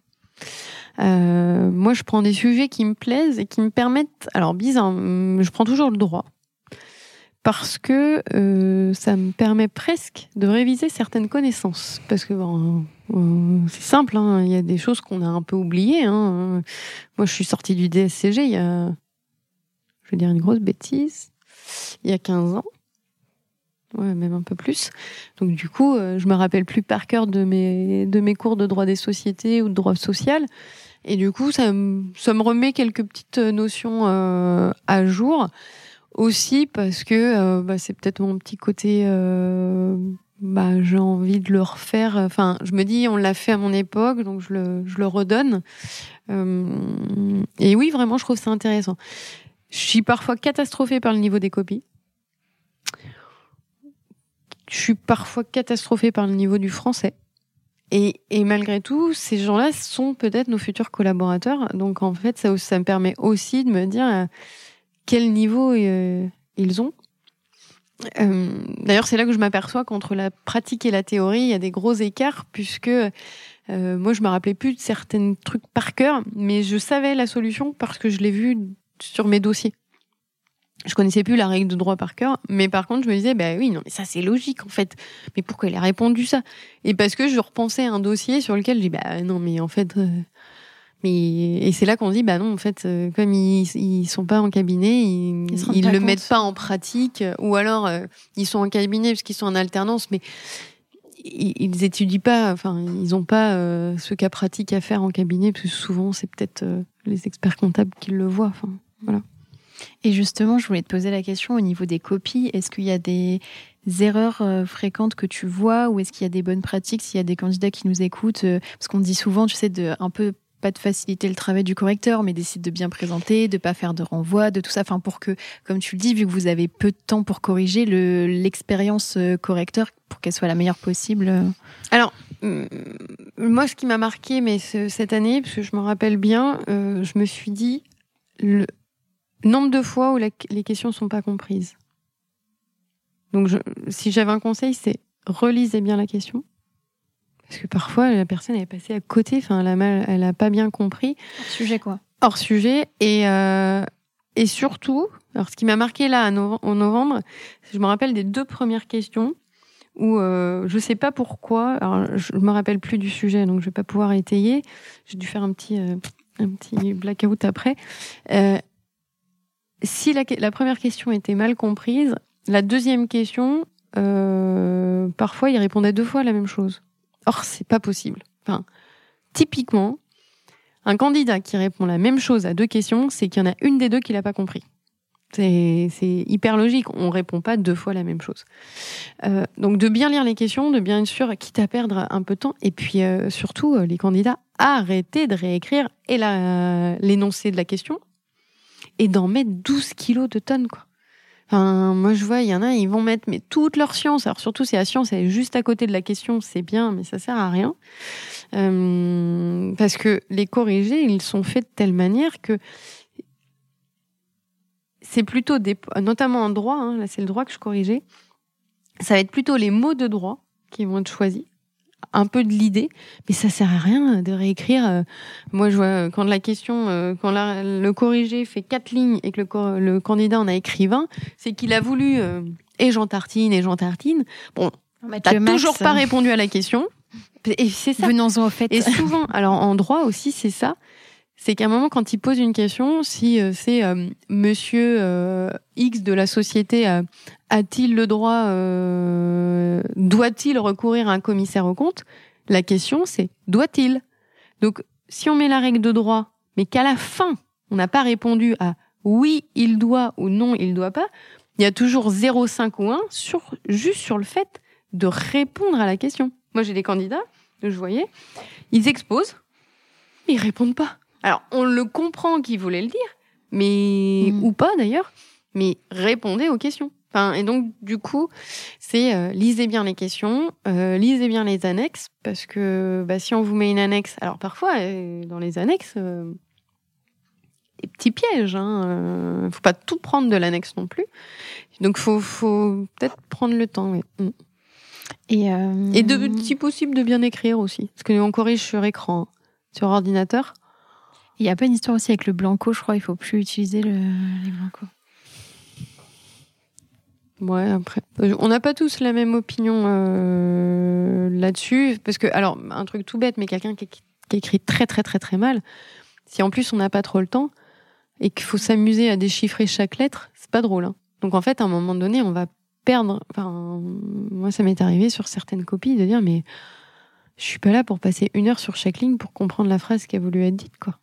Euh, moi, je prends des sujets qui me plaisent et qui me permettent. Alors bizarre, je prends toujours le droit parce que euh, ça me permet presque de réviser certaines connaissances. Parce que bon, euh, c'est simple, hein, il y a des choses qu'on a un peu oubliées. Hein. Moi, je suis sortie du DSCG il y a, je vais dire une grosse bêtise, il y a 15 ans. Ouais, même un peu plus. Donc du coup, euh, je me rappelle plus par cœur de mes de mes cours de droit des sociétés ou de droit social. Et du coup, ça me ça me remet quelques petites notions euh, à jour. Aussi parce que bah, c'est peut-être mon petit côté bah, j'ai envie de le refaire. Enfin, je me dis, on l'a fait à mon époque, donc je le, je le redonne. Euh, et oui, vraiment, je trouve ça intéressant. Je suis parfois catastrophée par le niveau des copies. Je suis parfois catastrophée par le niveau du français. Et, et malgré tout, ces gens-là sont peut-être nos futurs collaborateurs. Donc en fait, ça, ça me permet aussi de me dire euh, quel niveau euh, ils ont. Euh, D'ailleurs, c'est là que je m'aperçois qu'entre la pratique et la théorie, il y a des gros écarts, puisque euh, moi, je me rappelais plus de certains trucs par cœur, mais je savais la solution parce que je l'ai vu sur mes dossiers. Je connaissais plus la règle de droit par cœur, mais par contre, je me disais, bah oui, non, mais ça c'est logique en fait. Mais pourquoi elle a répondu ça? Et parce que je repensais à un dossier sur lequel je dis, bah non, mais en fait, euh, mais et c'est là qu'on dit bah non en fait euh, comme ils ils sont pas en cabinet ils ils, le mettent pas en pratique ou alors euh, ils sont en cabinet parce qu'ils sont en alternance mais ils, ils étudient pas enfin ils ont pas euh, ce cas pratique à faire en cabinet parce que souvent c'est peut-être les experts comptables qui le voient enfin voilà. Et justement, je voulais te poser la question au niveau des copies. Est-ce qu'il y a des erreurs fréquentes que tu vois ou est-ce qu'il y a des bonnes pratiques s'il y a des candidats qui nous écoutent Parce qu'on dit souvent, tu sais, de un peu pas de faciliter le travail du correcteur, mais décide de bien présenter, de pas faire de renvoi, de tout ça, enfin pour que, comme tu le dis, vu que vous avez peu de temps pour corriger, l'expérience euh, correcteur pour qu'elle soit la meilleure possible. Euh. Alors, mm, moi, ce qui m'a marqué, mais cette année, parce que je me rappelle bien, euh, je me suis dit le nombre de fois où les questions sont pas comprises. Donc, si j'avais un conseil, c'est relisez bien la question parce que parfois, la personne est passée à côté, enfin, elle a, mal, elle a pas bien compris. Hors sujet, quoi. Hors sujet. Et, euh, et surtout, alors ce qui m'a marqué là en novembre, je me rappelle des deux premières questions où euh, je sais pas pourquoi, alors je me rappelle plus du sujet, donc je vais pas pouvoir étayer. J'ai dû faire un petit, euh, un petit blackout après. Euh, si la, la, première question était mal comprise, la deuxième question, parfois, il répondait deux fois la même chose. Or, c'est pas possible. Typiquement, un candidat qui répond la même chose à deux questions, c'est qu'il y en a une des deux qui l'a pas compris. C'est hyper logique. On répond pas deux fois la même chose. Euh, donc de bien lire les questions, de bien être sûr, quitte à perdre un peu de temps, et puis euh, surtout euh, les candidats arrêter de réécrire et l'énoncé de la question et d'en mettre 12 kilos de tonnes. Enfin, moi, je vois, il y en a, ils vont mettre mais toute leur science. Alors surtout si la science est juste à côté de la question, c'est bien, mais ça sert à rien. Euh, parce que les corrigés, ils sont faits de telle manière que c'est plutôt des, notamment en droit, hein, là c'est le droit que je corrigeais, ça va être plutôt les mots de droit qui vont être choisis un peu de l'idée, mais ça sert à rien de réécrire. Euh, moi, je vois euh, quand la question, euh, quand le corrigé fait quatre lignes et que le, candidat en a écrit 20, c'est qu'il a voulu et Jean Tartine et Jean Tartine. Bon, t'as toujours pas répondu à la question. Et c'est ça. Venons-en au fait. Et souvent, alors en droit aussi, c'est ça c'est qu'à un moment, quand il pose une question, si euh, c'est euh, Monsieur euh, X de la société a-t-il le droit, doit-il recourir à un commissaire au compte La question, c'est doit-il? Donc, si on met la règle de droit, mais qu'à la fin, on n'a pas répondu à oui, il doit ou non, il doit pas, il y a toujours 0, 5 ou 1 sur, juste sur le fait de répondre à la question. Moi, j'ai des candidats, je voyais, ils exposent, ils répondent pas. Alors, on le comprend qu'il voulait le dire, mais mm. ou pas d'ailleurs, mais répondez aux questions. Enfin, et donc, du coup, c'est euh, lisez bien les questions, euh, lisez bien les annexes, parce que bah, si on vous met une annexe, alors parfois, euh, dans les annexes, des petits pièges, hein, faut pas tout prendre de l'annexe non plus. Donc, faut, faut peut-être prendre le temps. Oui. Mm. Et, et de, si possible, de bien écrire aussi, parce que on corrige sur écran, hein, sur ordinateur. Il y a pas une histoire aussi avec le blanco, je crois, il faut plus utiliser le, les. Ouais, après, on n'a pas tous la même opinion euh, là-dessus, parce que, alors, un truc tout bête, mais quelqu'un qui, écrit très très très très mal, si en plus on n'a pas trop le temps et qu'il faut s'amuser à déchiffrer chaque lettre, c'est pas drôle. Hein. Donc en fait, à un moment donné, on va perdre. Enfin, moi, ça m'est arrivé sur certaines copies de dire, mais je suis pas là pour passer une heure sur chaque ligne pour comprendre la phrase qui a voulu être dite, quoi.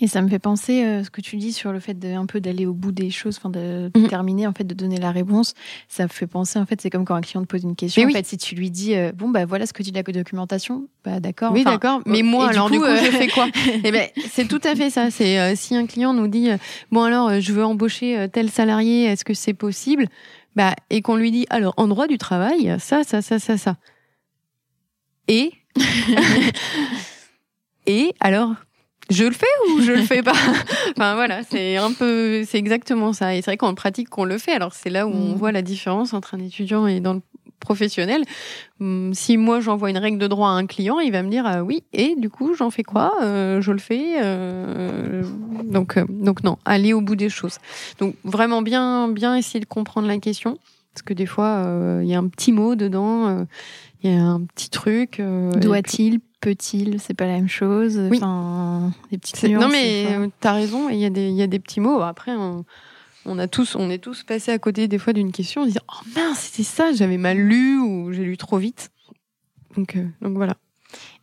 Et ça me fait penser euh, ce que tu dis sur le fait de un peu d'aller au bout des choses, enfin de, de Mhm. terminer en fait de donner la réponse. Ça me fait penser en fait c'est comme quand un client te pose une question. En fait si tu lui dis euh, bon bah voilà ce que dit la documentation, bah d'accord. Oui, Enfin, d'accord. Mais et moi, alors du coup, coup, euh, je fais quoi *laughs* Eh ben, c'est tout à fait ça. C'est euh, si un client nous dit euh, bon alors euh, je veux embaucher euh, tel salarié, est-ce que c'est possible? Bah et qu'on lui dit alors en droit du travail, ça, ça, ça, ça, ça. Et *laughs* et alors je le fais ou je le fais pas? Enfin voilà, c'est un peu, c'est exactement ça. Et c'est vrai qu'on le pratique, qu'on le fait. Alors c'est là où on Mm. voit la différence entre un étudiant et dans le professionnel. Hum, Si moi j'envoie une règle de droit à un client, il va me dire ah oui et du coup j'en fais quoi? Euh, Je le fais. euh, donc euh, donc non, aller au bout des choses. Donc vraiment bien bien essayer de comprendre la question parce que des fois euh, il y a un petit mot dedans, euh, il y a un petit truc. euh, doit-il, peut-il, c'est pas la même chose. Oui. Enfin des petites nuances. Non mais t'as raison, il y a des il y a des petits mots. Après on, on a tous on est tous passés à côté des fois d'une question, on se dit oh mince c'était ça, j'avais mal lu ou j'ai lu trop vite. Donc donc voilà.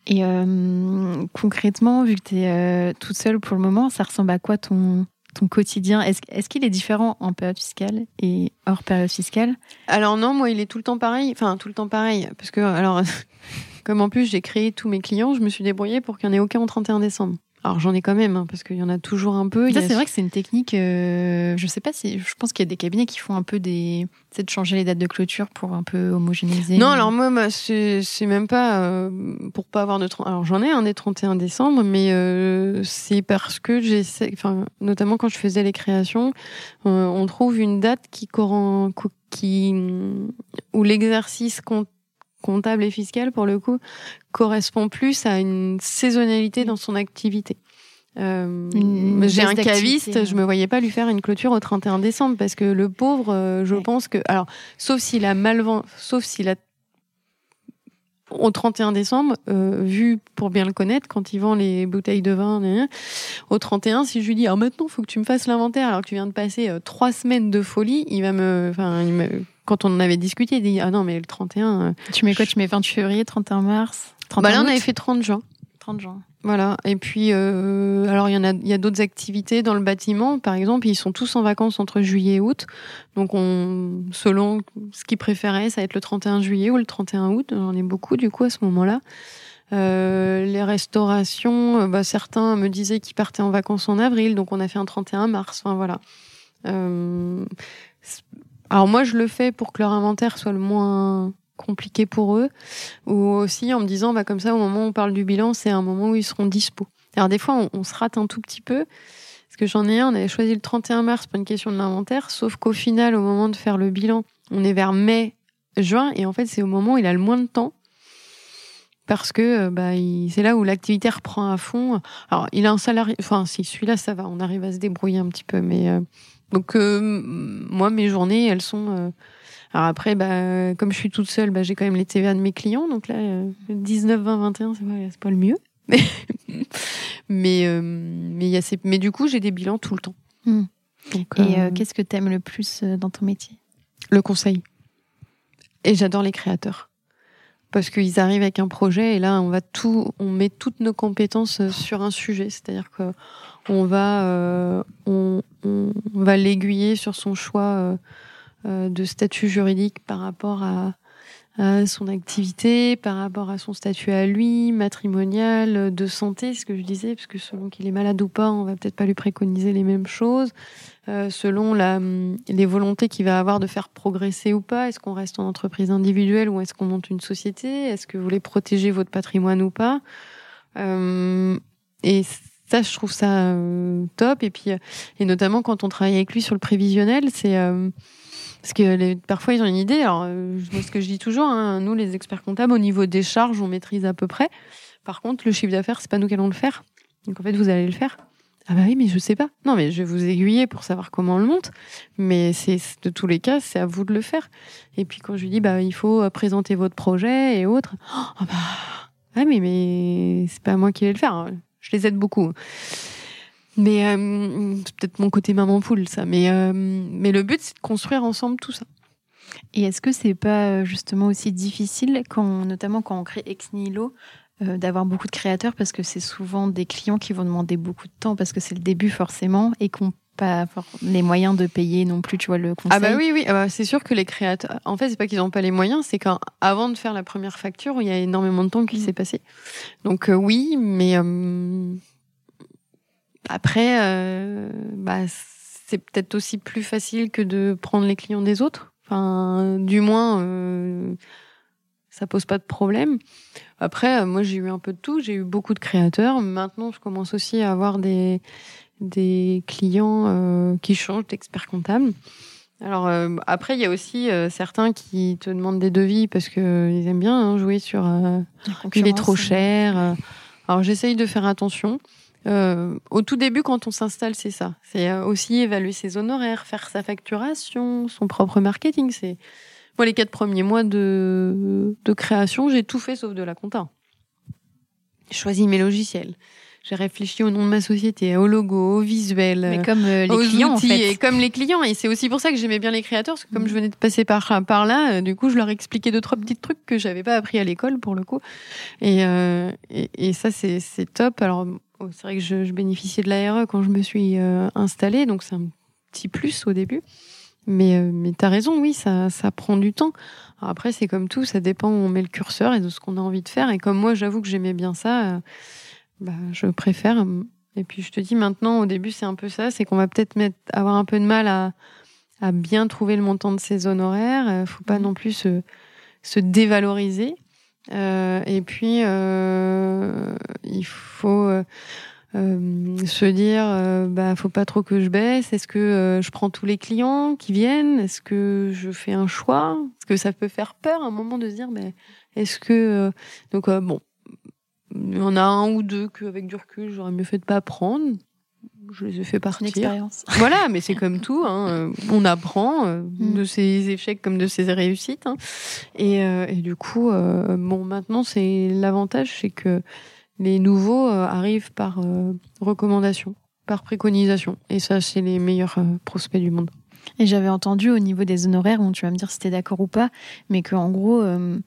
Et euh, concrètement, vu que tu es toute seule pour le moment, ça ressemble à quoi ton, ton quotidien Est-ce est-ce qu'il est différent en période fiscale et hors période fiscale? Alors non, moi il est tout le temps pareil, enfin tout le temps pareil, parce que alors *laughs* comme en plus j'ai créé tous mes clients, je me suis débrouillée pour qu'il n'y en ait aucun au 31 décembre. Alors j'en ai quand même, hein, parce qu'il y en a toujours un peu. Ça, a- c'est vrai que c'est une technique. euh, je sais pas si. Je pense qu'il y a des cabinets qui font un peu des. C'est de changer les dates de clôture pour un peu homogénéiser. Non, alors moi, moi, c'est même pas euh, pour pas avoir de. Alors j'en ai un des 31 décembre, mais euh, c'est parce que j'essaie, enfin, notamment quand je faisais les créations, euh, on trouve une date qui, corren- co- qui où l'exercice com- comptable et fiscal, pour le coup, correspond plus à une saisonnalité dans son activité. Euh, J'ai un caviste, je me voyais pas lui faire une clôture au 31 décembre parce que le pauvre, euh, je Ouais. pense que, alors, sauf s'il a mal vendu, sauf s'il a au 31 décembre, euh, vu pour bien le connaître, quand il vend les bouteilles de vin, au 31, si je lui dis, alors maintenant, faut que tu me fasses l'inventaire, alors que tu viens de passer euh, trois semaines de folie, il va me, enfin, il me- quand on en avait discuté, il dit, ah non, mais le 31, euh, Tu mets quoi Tu mets 28 février, 31 mars 31 bah là, on avait fait 30 juin. 30 juin. Voilà. Et puis, euh, alors il y en a, il y a d'autres activités dans le bâtiment. Par exemple, ils sont tous en vacances entre juillet et août. Donc, on, selon ce qu'ils préféraient, ça va être le 31 juillet ou le 31 août. J'en ai beaucoup du coup à ce moment-là. Euh, les restaurations, euh, bah, certains me disaient qu'ils partaient en vacances en avril, donc on a fait un 31 mars. Enfin voilà. Euh, alors moi, je le fais pour que leur inventaire soit le moins compliqué pour eux, ou aussi en me disant, bah comme ça, au moment où on parle du bilan, c'est un moment où ils seront dispo. Alors des fois, on, se rate un tout petit peu, parce que j'en ai un, on avait choisi le 31 mars pour une question de l'inventaire, sauf qu'au final, au moment de faire le bilan, on est vers mai, juin, et en fait, c'est au moment où il a le moins de temps, parce que euh, bah, c'est là où l'activité reprend à fond. Alors, il a un salarié, enfin, si celui-là, ça va, on arrive à se débrouiller un petit peu, mais euh, donc euh, moi, mes journées, elles sont. euh, alors après, bah, comme je suis toute seule, bah, j'ai quand même les TVA de mes clients, donc là, euh, 19, 20, 21, c'est pas, pas le mieux. *laughs* Mais euh, mais y a ces... mais du coup, j'ai des bilans tout le temps. Hmm. Donc, Et euh, euh, qu'est-ce que t'aimes le plus dans ton métier? Le conseil. Et j'adore les créateurs. Parce qu'ils arrivent avec un projet et là, on va tout, on met toutes nos compétences sur un sujet. C'est-à-dire que on va, euh, on, on va l'aiguiller sur son choix euh, euh, de statut juridique par rapport à, à son activité, par rapport à son statut à lui, matrimonial, de santé, ce que je disais, parce que selon qu'il est malade ou pas, on va peut-être pas lui préconiser les mêmes choses. Euh, selon la, les volontés qu'il va avoir de faire progresser ou pas. Est-ce qu'on reste en entreprise individuelle ou est-ce qu'on monte une société Est-ce que vous voulez protéger votre patrimoine ou pas Euh, Et ça, je trouve ça euh, top. Et puis, euh, et notamment quand on travaille avec lui sur le prévisionnel, c'est euh, parce que les- parfois ils ont une idée. Alors, euh, ce que je dis toujours, hein, nous les experts comptables, au niveau des charges, on maîtrise à peu près. Par contre, le chiffre d'affaires, c'est pas nous qui allons le faire. Donc en fait, vous allez le faire. Ah bah oui, mais je sais pas. Non, mais je vais vous aiguiller pour savoir comment on le monte. Mais c'est de tous les cas, c'est à vous de le faire. Et puis quand je lui dis, bah il faut euh, présenter votre projet et autres. Oh, ah bah ah mais mais c'est pas moi qui vais le faire. Je les aide beaucoup. Mais euh, c'est peut-être mon côté maman poule ça. Mais euh, mais le but c'est de construire ensemble tout ça. Et est-ce que c'est pas euh, justement aussi difficile, quand, notamment quand on crée Ex Nihilo, d'avoir beaucoup de créateurs parce que c'est souvent des clients qui vont demander beaucoup de temps parce que c'est le début forcément et qu'on pas les moyens de payer non plus, tu vois, le conseil. Ah bah oui, oui, ah bah c'est sûr que les créateurs, en fait, c'est pas qu'ils n'ont pas les moyens, c'est qu'avant de faire la première facture, il y a énormément de temps qui mm. s'est passé. Donc euh, oui, mais après, bah, c'est peut-être aussi plus facile que de prendre les clients des autres. Enfin, du moins, euh, ça pose pas de problème. Après, moi, j'ai eu un peu de tout. J'ai eu beaucoup de créateurs. Maintenant, je commence aussi à avoir des des clients euh, qui changent d'expert comptable. Alors euh, après, il y a aussi euh, certains qui te demandent des devis parce que ils aiment bien hein, jouer sur il est trop cher. Alors j'essaye de faire attention. Euh, au tout début, quand on s'installe, c'est ça. C'est euh, aussi évaluer ses honoraires, faire sa facturation, son propre marketing. C'est moi les quatre premiers mois de, de création, j'ai tout fait sauf de la compta. J'ai choisi mes logiciels. J'ai réfléchi au nom de ma société, au logo, au visuel, Mais comme euh, les clients, outils, en fait. et comme les clients. Et c'est aussi pour ça que j'aimais bien les créateurs, parce que comme mm. je venais de passer par par là, du coup, je leur expliquais deux trois petits trucs que j'avais pas appris à l'école pour le coup. Et et, et, ça c'est c'est top. Alors Oh, c'est vrai que je, bénéficiais de l'ARE quand je me suis euh, installée, donc c'est un petit plus au début. Mais, euh, mais tu as raison, oui, ça, ça prend du temps. après, c'est comme tout, ça dépend où on met le curseur et de ce qu'on a envie de faire. Et comme moi, j'avoue que j'aimais bien ça, euh, bah, je préfère. Et puis, je te dis maintenant, au début, c'est un peu ça, c'est qu'on va peut-être avoir un peu de mal à, à bien trouver le montant de ses honoraires. faut pas mmh. non plus se, se dévaloriser. Euh, et puis, euh, il faut euh, se dire, bah, faut pas trop que je baisse. Est-ce que je prends tous les clients qui viennent? Est-ce que je fais un choix? Est-ce que ça peut faire peur à un moment de se dire, mais est-ce que donc bon, il y en a un ou deux qu'avec du recul, j'aurais mieux fait de pas prendre je les ai fait partir. Une expérience. *laughs* Voilà, mais c'est comme tout. Hein. Euh, on apprend euh, mm. de ses échecs comme de ses réussites. Hein. Et, euh, et, du coup, bon, maintenant, c'est l'avantage, c'est que les nouveaux arrivent par recommandation, par préconisation. Et ça, c'est les meilleurs prospects du monde. Et j'avais entendu au niveau des honoraires, bon, tu vas me dire si tu es d'accord ou pas, mais qu'en gros, euh,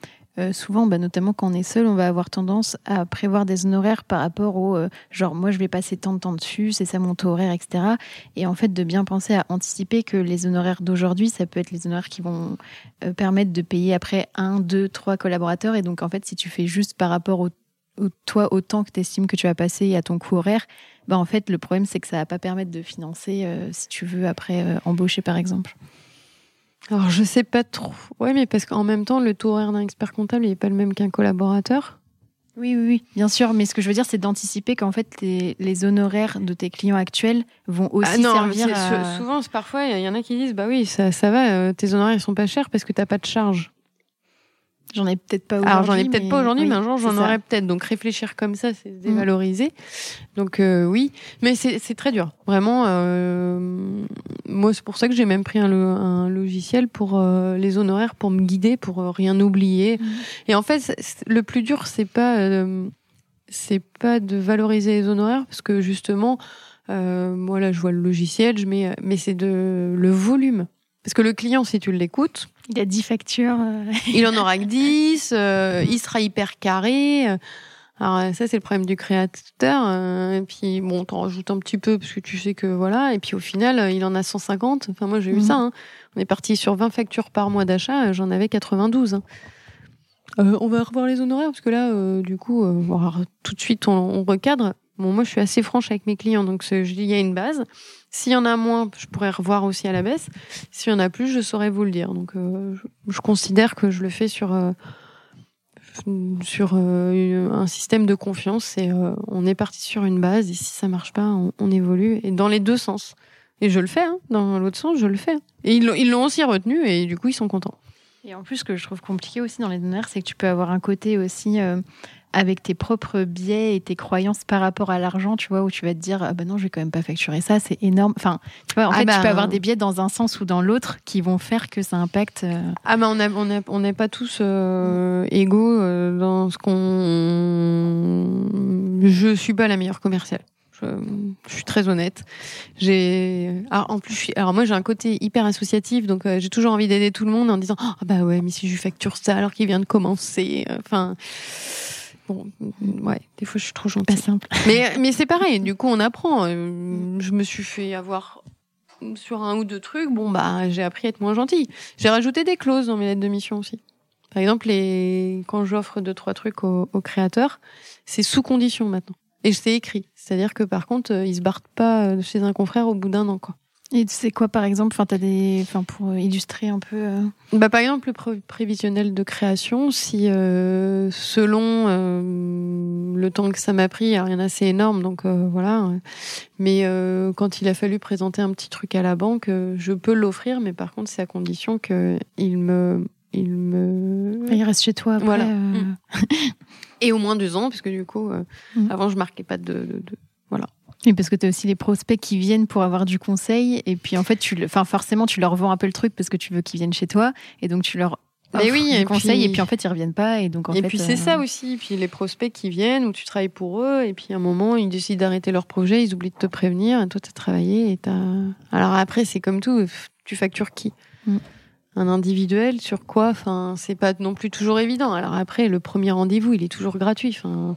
souvent, bah, notamment quand on est seul, on va avoir tendance à prévoir des honoraires par rapport au euh, genre moi je vais passer tant de temps dessus, c'est ça mon taux horaire, etc. Et en fait de bien penser à anticiper que les honoraires d'aujourd'hui, ça peut être les honoraires qui vont euh, permettre de payer après un, deux, trois collaborateurs. Et donc en fait, si tu fais juste par rapport au, toi au temps que tu estimes que tu vas passer et à ton coût horaire, bah en fait le problème c'est que ça va pas permettre de financer si tu veux après embaucher par exemple. Alors, je sais pas trop. Ouais, mais parce qu'en même temps, le taux horaire d'un expert comptable, il n'est pas le même qu'un collaborateur. Oui, oui, oui, bien sûr. Mais ce que je veux dire, c'est d'anticiper qu'en fait, les, honoraires de tes clients actuels vont aussi ah non, servir à... Souvent, parfois, il y en a qui disent, bah oui, ça, ça va, euh, tes honoraires, ils sont pas chers parce que tu n'as pas de charge. J'en ai peut-être pas aujourd'hui. Alors j'en ai peut-être pas aujourd'hui, mais un jour j'en aurai peut-être. Donc réfléchir comme ça, c'est mm. dévaloriser. Donc euh, oui, mais c'est très dur. Vraiment, euh, moi c'est pour ça que j'ai même pris un, un logiciel pour euh, les honoraires, pour me guider, pour rien oublier. Mm. Et en fait, le plus dur, c'est pas c'est pas de valoriser les honoraires, parce que justement, moi là je vois le logiciel, je mets, mais c'est de le volume. Parce que le client, si tu l'écoutes, il a 10 factures. Euh. il en aura que *laughs* 10, euh, il sera hyper carré. Alors ça, c'est le problème du créateur. et puis, bon, t'en rajoutes un petit peu parce que tu sais que voilà. Et puis au final, il en a 150. Enfin, moi, j'ai eu mhm. ça. Hein. On est parti sur 20 factures par mois d'achat. J'en avais 92. Hein. Euh, on va revoir les honoraires parce que là, du coup, tout de suite, on, recadre. Bon, moi, je suis assez franche avec mes clients, donc je dis il y a une base. S'il y en a moins, je pourrais revoir aussi à la baisse. S'il y en a plus, je saurais vous le dire. Donc, euh, je, considère que je le fais sur euh, sur euh, un système de confiance. On est parti sur une base. Et si ça marche pas, on, évolue. Et dans les deux sens. Et je le fais. Hein. dans l'autre sens, je le fais. Et ils l'ont aussi retenu. Et du coup, ils sont contents. Et en plus, ce que je trouve compliqué aussi dans les donneurs, c'est que tu peux avoir un côté aussi avec tes propres biais et tes croyances par rapport à l'argent, tu vois, où tu vas te dire, ah ben non, je vais quand même pas facturer ça, c'est énorme. Enfin, tu vois, en ah fait, tu peux ben, avoir des biais dans un sens ou dans l'autre qui vont faire que ça impacte. Euh, ah ben, on n'est on on pas tous euh, égaux euh, dans ce qu'on. Je suis pas la meilleure commerciale. Je, suis très honnête. J'ai, alors, en plus, alors moi j'ai un côté hyper associatif, donc j'ai toujours envie d'aider tout le monde en disant, ah bah ouais, mais si je facture ça alors qu'il vient de commencer, enfin Bon, ouais, des fois je suis trop gentille. Pas simple. *laughs* Mais, mais c'est pareil, du coup on apprend. Euh, Je me suis fait avoir sur un ou deux trucs, bon bah j'ai appris à être moins gentille. J'ai rajouté des clauses dans mes lettres de mission aussi. Par exemple, les... quand j'offre deux trois trucs aux, aux créateurs, c'est sous condition maintenant. Et je sais écrit, c'est-à-dire que par contre euh, ils se barrent pas euh, chez un confrère au bout d'un an quoi. Et tu sais quoi, par exemple, enfin, t'as des, enfin, pour illustrer un peu. euh, Bah, par exemple, le pré- prévisionnel de création, si euh, selon euh, le temps que ça m'a pris, il y a c'est énorme, donc euh, voilà. euh, Mais euh, quand il a fallu présenter un petit truc à la banque, euh, je peux l'offrir, mais par contre c'est à condition que il me, il me enfin, il reste chez toi après. Voilà. euh, Mm. *laughs* et au moins deux ans, parce que du coup, euh, Mm. avant je marquais pas de, de, de- Oui, parce que tu as aussi les prospects qui viennent pour avoir du conseil. Et puis, en fait, tu le... enfin, forcément, tu leur vends un peu le truc parce que tu veux qu'ils viennent chez toi. Et donc, tu leur Mais oui, et conseil. puis- Et puis, en fait, ils reviennent pas. Et donc, en et fait, puis c'est euh, ça aussi. Puis les prospects qui viennent, où tu travailles pour eux, et puis à un moment, ils décident d'arrêter leur projet, ils oublient de te prévenir, et toi, tu as travaillé, et t'as... Alors après, c'est comme tout, tu factures qui? Mm. Un individuel sur quoi Enfin, c'est pas non plus toujours évident. Alors après, le premier rendez-vous, il est toujours gratuit. Enfin,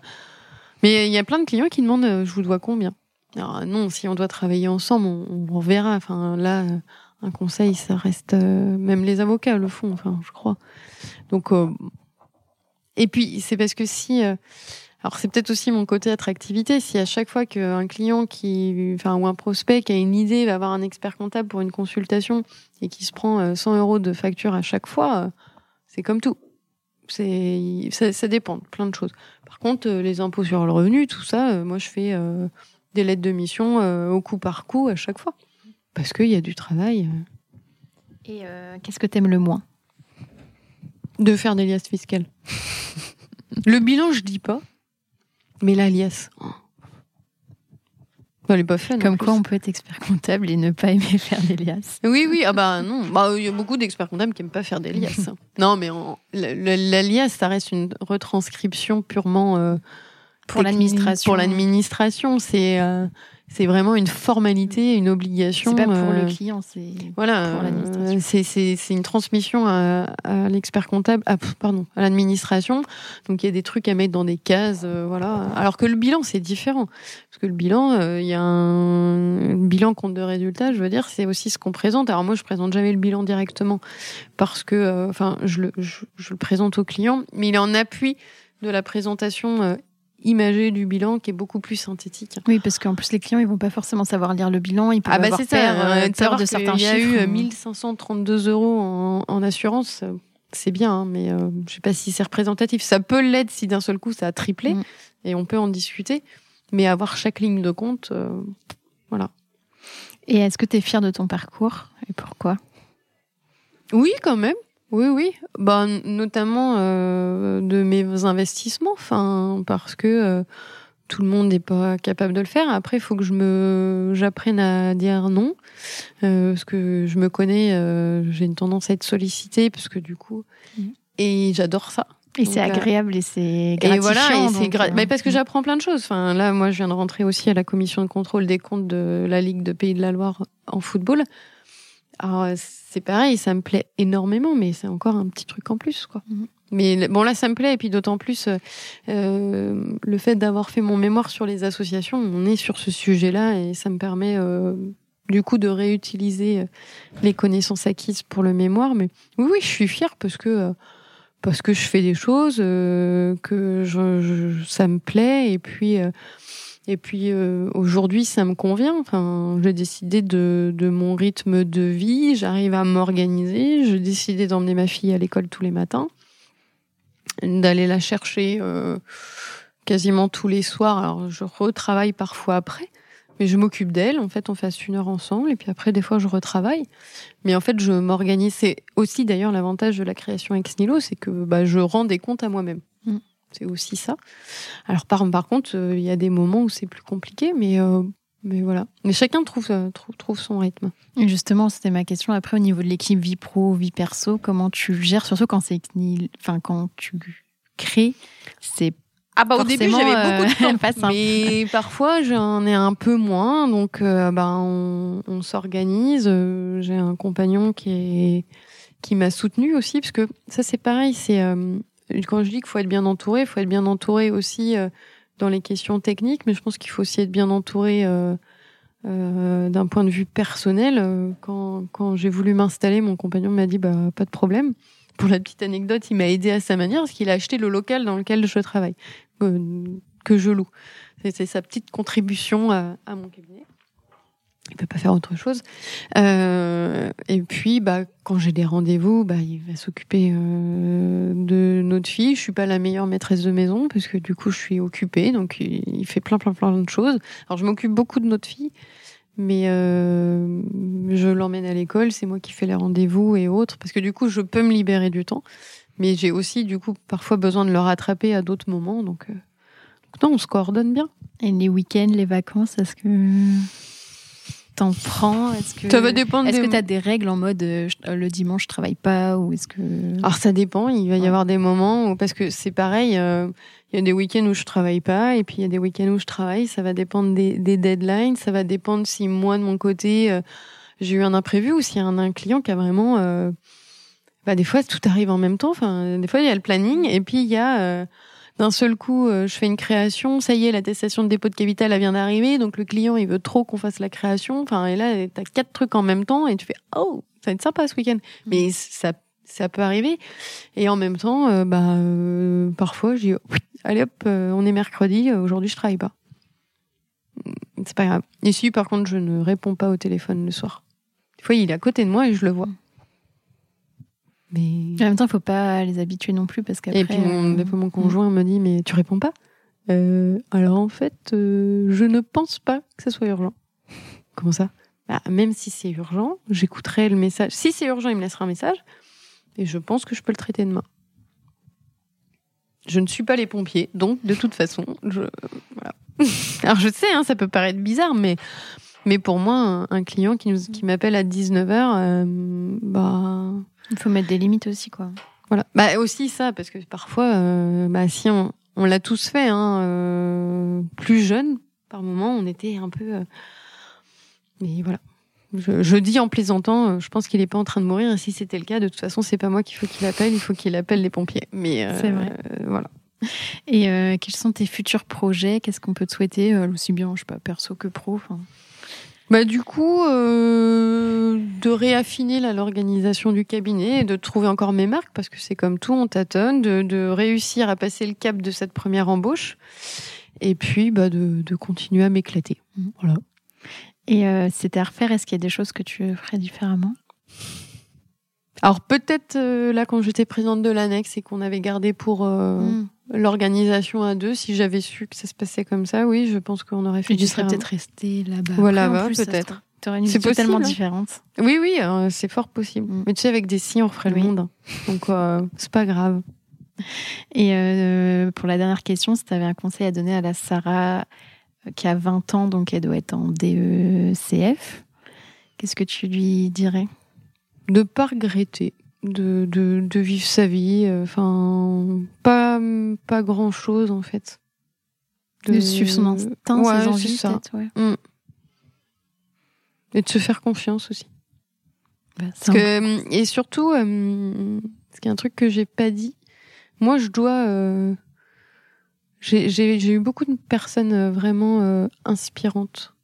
mais il y a plein de clients qui demandent, euh, je vous dois combien? Alors non, si on doit travailler ensemble, on, verra. Enfin là, euh, un conseil, ça reste... euh, même les avocats le font, enfin, je crois. Donc... euh, et puis, c'est parce que si. euh, alors, c'est peut-être aussi mon côté attractivité. Si à chaque fois qu'un client qui, enfin, ou un prospect qui a une idée va avoir un expert comptable pour une consultation et qui se prend euh, 100 euros de facture à chaque fois, euh, c'est comme tout. C'est, ça, ça dépend plein de choses. Par contre, euh, les impôts sur le revenu, tout ça, euh, moi, je fais euh, des lettres de mission euh, au coup par coup à chaque fois. Parce qu'il y a du travail. euh, Et euh, qu'est-ce que t'aimes le moins? De faire des liasses fiscales. le bilan, je dis pas. Mais la liasse. oh. Elle est pas fun. Comme quoi, on peut être expert comptable et ne pas aimer *laughs* faire des liasses. Oui, oui, ah bah non. Bah, il y a beaucoup d'experts comptables qui aiment pas faire des liasses. *laughs* non, mais en- la, la- la liasse, ça reste une retranscription purement euh, Pour l'administration. Pour l'administration, c'est euh, c'est vraiment une formalité, une obligation. C'est pas pour euh, le client, c'est. Voilà, pour euh, l'administration. c'est c'est c'est une transmission à, à l'expert comptable, pff, pardon, à l'administration. Donc il y a des trucs à mettre dans des cases, euh, voilà. Alors que le bilan c'est différent, parce que le bilan, euh, il y a un le bilan compte de résultats. Je veux dire, c'est aussi ce qu'on présente. Alors moi, je présente jamais le bilan directement parce que, euh, enfin, je le je, je le présente au client, mais il est en appui de la présentation euh, imagée du bilan qui est beaucoup plus synthétique. Oui, parce qu'en plus, les clients, ils vont pas forcément savoir lire le bilan. Ils peuvent Ah bah avoir peur, ça, euh, euh, peur de savoir de qu'il certains y a chiffres. eu euh, ou- 1132 euros en, en assurance, euh, c'est bien, hein, mais euh, je sais pas si c'est représentatif. Ça peut l'être si d'un seul coup ça a triplé, Mm. et on peut en discuter, mais avoir chaque ligne de compte, euh, Et est-ce que tu es fier de ton parcours Et pourquoi? Oui quand même. Oui, oui. Bah, n- notamment euh, de mes investissements, enfin, parce que euh, tout le monde n'est pas capable de le faire. Après, il faut que je me, j'apprenne à dire non, euh, parce que je me connais, euh, j'ai une tendance à être sollicitée, parce que du coup, Mhm. et j'adore ça. Et c'est agréable et c'est Et gratifiant. voilà, et c'est gra- mais parce que j'apprends plein de choses. Enfin, là, moi, je viens de rentrer aussi à la commission de contrôle des comptes de la Ligue de Pays de la Loire en football. Alors, euh, c'est pareil, ça me plaît énormément, mais c'est encore un petit truc en plus, quoi. Mhm. Mais bon, là, ça me plaît, et puis d'autant plus euh, euh, le fait d'avoir fait mon mémoire sur les associations, on est sur ce sujet-là, et ça me permet euh, du coup de réutiliser les connaissances acquises pour le mémoire. Mais oui, oui, je suis fière parce que euh, parce que je fais des choses, que je, je- ça me plaît, et puis et puis euh, aujourd'hui ça me convient. Enfin, j'ai décidé de, de mon rythme de vie, j'arrive à m'organiser. J'ai décidé d'emmener ma fille à l'école tous les matins, d'aller la chercher euh, quasiment tous les soirs. Alors je retravaille parfois après. Mais je m'occupe d'elle, en fait, on fasse une heure ensemble, et puis après, des fois, je retravaille. Mais en fait, je m'organise. C'est aussi d'ailleurs l'avantage de la création ex nihilo, c'est que bah, je rends des comptes à moi-même. C'est aussi ça. Alors par, par contre, euh, il y a des moments où c'est plus compliqué, mais euh, mais voilà. Mais chacun trouve euh, trouve, trouve son rythme. Et Justement, c'était ma question. Après, au niveau de l'équipe vie pro, vie perso, comment tu gères, surtout quand c'est, enfin, quand tu crées, c'est Ah bah au début, j'avais beaucoup de temps. *laughs* pas simple. mais parfois j'en ai un peu moins, donc euh, bah, on, on s'organise. J'ai un compagnon qui est qui m'a soutenu aussi, parce que ça c'est pareil, c'est euh, Quand je dis qu'il faut être bien entouré, il faut être bien entouré aussi dans les questions techniques, mais je pense qu'il faut aussi être bien entouré d'un point de vue personnel. Quand, j'ai voulu m'installer, mon compagnon m'a dit bah pas de problème. Pour la petite anecdote, il m'a aidé à sa manière parce qu'il a acheté le local dans lequel je travaille, que je loue. C'est sa petite contribution à mon cabinet il peut pas faire autre chose. Euh, et puis, bah, quand j'ai des rendez-vous, bah, il va s'occuper euh, de notre fille. Je suis pas la meilleure maîtresse de maison parce que du coup, je suis occupée, donc il fait plein, plein, plein de choses. Alors, je m'occupe beaucoup de notre fille, mais euh, je l'emmène à l'école. C'est moi qui fais les rendez-vous et autres parce que du coup, je peux me libérer du temps. Mais j'ai aussi, du coup, parfois besoin de le rattraper à d'autres moments. Donc, donc non, on se coordonne bien. Et les week-ends, les vacances, est-ce que t'en prends? Est-ce que ça va dépendre Est-ce que tu as des règles en mode euh, le dimanche je travaille pas ou est-ce que Alors ça dépend, il va y avoir des moments où parce que c'est pareil, euh, il y a des week-ends où je travaille pas et puis il y a des week-ends où je travaille, ça va dépendre des, des, deadlines, ça va dépendre si moi de mon côté euh, j'ai eu un imprévu ou s'il y a un, un, client qui a vraiment bah des fois tout arrive en même temps, enfin des fois il y a le planning et puis il y a d'un seul coup, euh, je fais une création, ça y est, l'attestation de dépôt de capital elle vient d'arriver, donc le client il veut trop qu'on fasse la création. Enfin, et là, t'as quatre trucs en même temps et tu fais oh, ça va être sympa ce week-end. Mm. Mais ça, ça peut arriver. Et en même temps, euh, bah euh, parfois, je dis allez hop, on est mercredi, aujourd'hui je travaille pas. Mm, c'est pas grave. Et si par contre je ne réponds pas au téléphone le soir. Des fois, il est à côté de moi et je le vois. Mais... En même temps, il faut pas les habituer non plus parce qu'après. Et puis mon, euh, mon conjoint me dit mais tu réponds pas? Euh, alors en fait, euh, je ne pense pas que ce soit urgent. *laughs* Comment ça? Bah, Même si c'est urgent, j'écouterai le message. Si c'est urgent, il me laissera un message. Et je pense que je peux le traiter demain. Je ne suis pas les pompiers, donc de toute façon, je voilà. *laughs* Alors je sais, hein, ça peut paraître bizarre, mais mais pour moi, un, client qui, nous, qui m'appelle à 19h, bah il faut mettre des limites aussi, quoi. Voilà. Bah aussi ça, parce que parfois, euh, bah si on, on l'a tous fait, hein, euh, plus jeune, par moment, on était un peu. Euh, mais voilà. Je, je, dis en plaisantant, je pense qu'il est pas en train de mourir. Et si c'était le cas, de toute façon, c'est pas moi qu'il faut qu'il appelle, il faut qu'il appelle les pompiers. Mais c'est vrai. voilà. Et quels sont tes futurs projets? Qu'est-ce qu'on peut te souhaiter, aussi bien, je sais pas, perso que pro bah, du coup, euh, de réaffiner l'organisation du cabinet et de trouver encore mes marques, parce que c'est comme tout, on tâtonne, de, de, réussir à passer le cap de cette première embauche, et puis bah, de, de continuer à m'éclater. Mmh. Voilà. Et euh, c'était à refaire, est-ce qu'il y a des choses que tu ferais différemment? Alors peut-être euh, là, quand j'étais présidente de l'annexe et qu'on avait gardé pour... Euh, mmh l'organisation à deux, si j'avais su que ça se passait comme ça, oui, je pense qu'on aurait fait. tu serais peut-être resté là-bas. Voilà, bah, peut-être. aurais une tellement hein. différente. Oui, oui, euh, c'est fort possible. Mm. Mais tu sais, avec des si, on ferait le monde. Donc, euh, c'est pas grave. Et euh, pour la dernière question, si tu avais un conseil à donner à la Sarah qui a 20 ans, donc elle doit être en DECF, qu'est-ce que tu lui dirais? De pas regretter de, de, de vivre sa vie. Euh, enfin, pas, pas grand chose en fait. De, suivre son instinct, ses envies, peut-être. Ouais. Mm. Et de se faire confiance aussi. Bah, Parce que, et surtout, euh, ce qui est un truc que j'ai pas dit, moi je dois. Euh, j'ai eu beaucoup de personnes euh, vraiment euh, inspirantes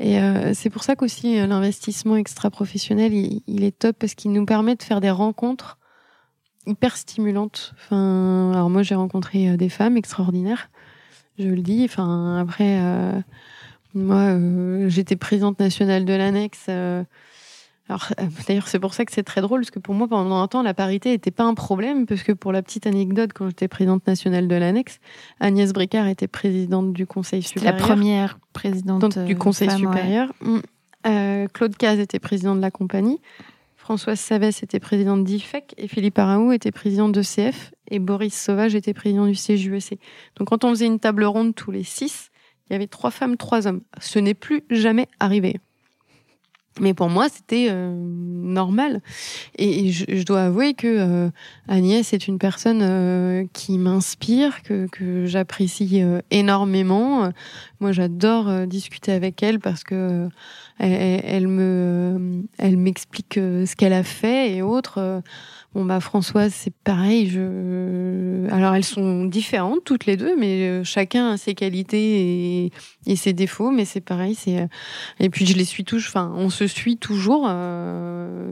et euh, c'est pour ça qu'aussi euh, l'investissement extra-professionnel, il, est top parce qu'il nous permet de faire des rencontres hyper stimulantes. Enfin, alors moi j'ai rencontré euh, des femmes extraordinaires, je le dis. Enfin après, euh, moi j'étais présidente nationale de l'annexe alors, euh, d'ailleurs, c'est pour ça que c'est très drôle, parce que pour moi, pendant un temps, la parité n'était pas un problème, parce que pour la petite anecdote, quand j'étais présidente nationale de l'annexe, Agnès Bricard était présidente du Conseil supérieur. La première présidente du Conseil supérieur. Mm. Euh, Claude Caz était président de la compagnie. Françoise Savès était présidente d'IFEC et Philippe Araou était président de CF et Boris Sauvage était président du CJUEC. Donc quand on faisait une table ronde tous les six, il y avait trois femmes, trois hommes. Ce n'est plus jamais arrivé. Mais pour moi, c'était euh, normal. Et, je, dois avouer que euh, Agnès est une personne euh, qui m'inspire, que j'apprécie énormément, Moi, j'adore discuter avec elle parce que elle, me, elle m'explique ce qu'elle a fait et autres. Bon bah Françoise, c'est pareil. Je... Alors elles sont différentes toutes les deux, mais euh, chacun a ses qualités et, ses défauts. Mais c'est pareil. C'est euh, et puis je les suis toujours. Enfin, on se suit toujours. Euh...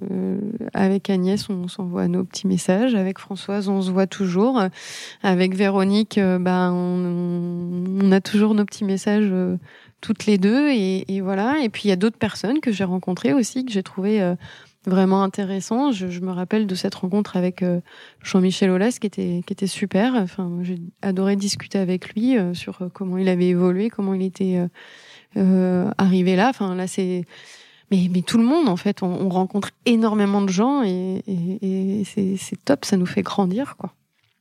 Avec Agnès, on s'envoie nos petits messages. Avec Françoise, on se voit toujours. Avec Véronique, euh, bah on a toujours nos petits messages toutes les deux et, voilà. Et puis il y a d'autres personnes que j'ai rencontrées aussi que j'ai trouvé vraiment intéressant. Je, me rappelle de cette rencontre avec euh, Jean-Michel Aulas qui était, qui était super. Enfin, j'ai adoré discuter avec lui euh, sur euh, comment il avait évolué, comment il était arrivé là. Enfin, là, c'est. Mais, tout le monde, en fait, on, rencontre énormément de gens et, et, c'est top, ça nous fait grandir, quoi.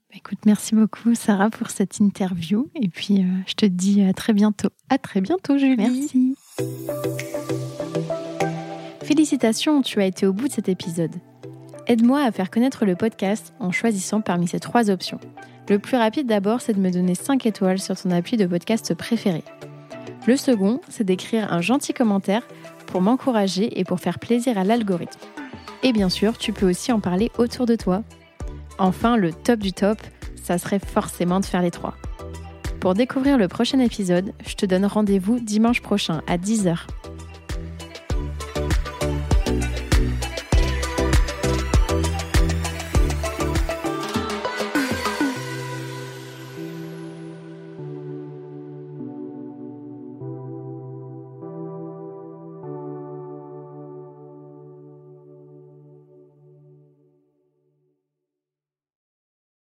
Bah, écoute, merci beaucoup Sarah pour cette interview et puis je te dis à très bientôt. À très bientôt Julie. Merci. Félicitations, tu as été au bout de cet épisode. Aide-moi à faire connaître le podcast en choisissant parmi ces trois options. Le plus rapide d'abord, c'est de me donner 5 étoiles sur ton appui de podcast préféré. Le second, c'est d'écrire un gentil commentaire pour m'encourager et pour faire plaisir à l'algorithme. Et bien sûr, tu peux aussi en parler autour de toi. Enfin, le top du top, ça serait forcément de faire les trois. Pour découvrir le prochain épisode, je te donne rendez-vous dimanche prochain à 10h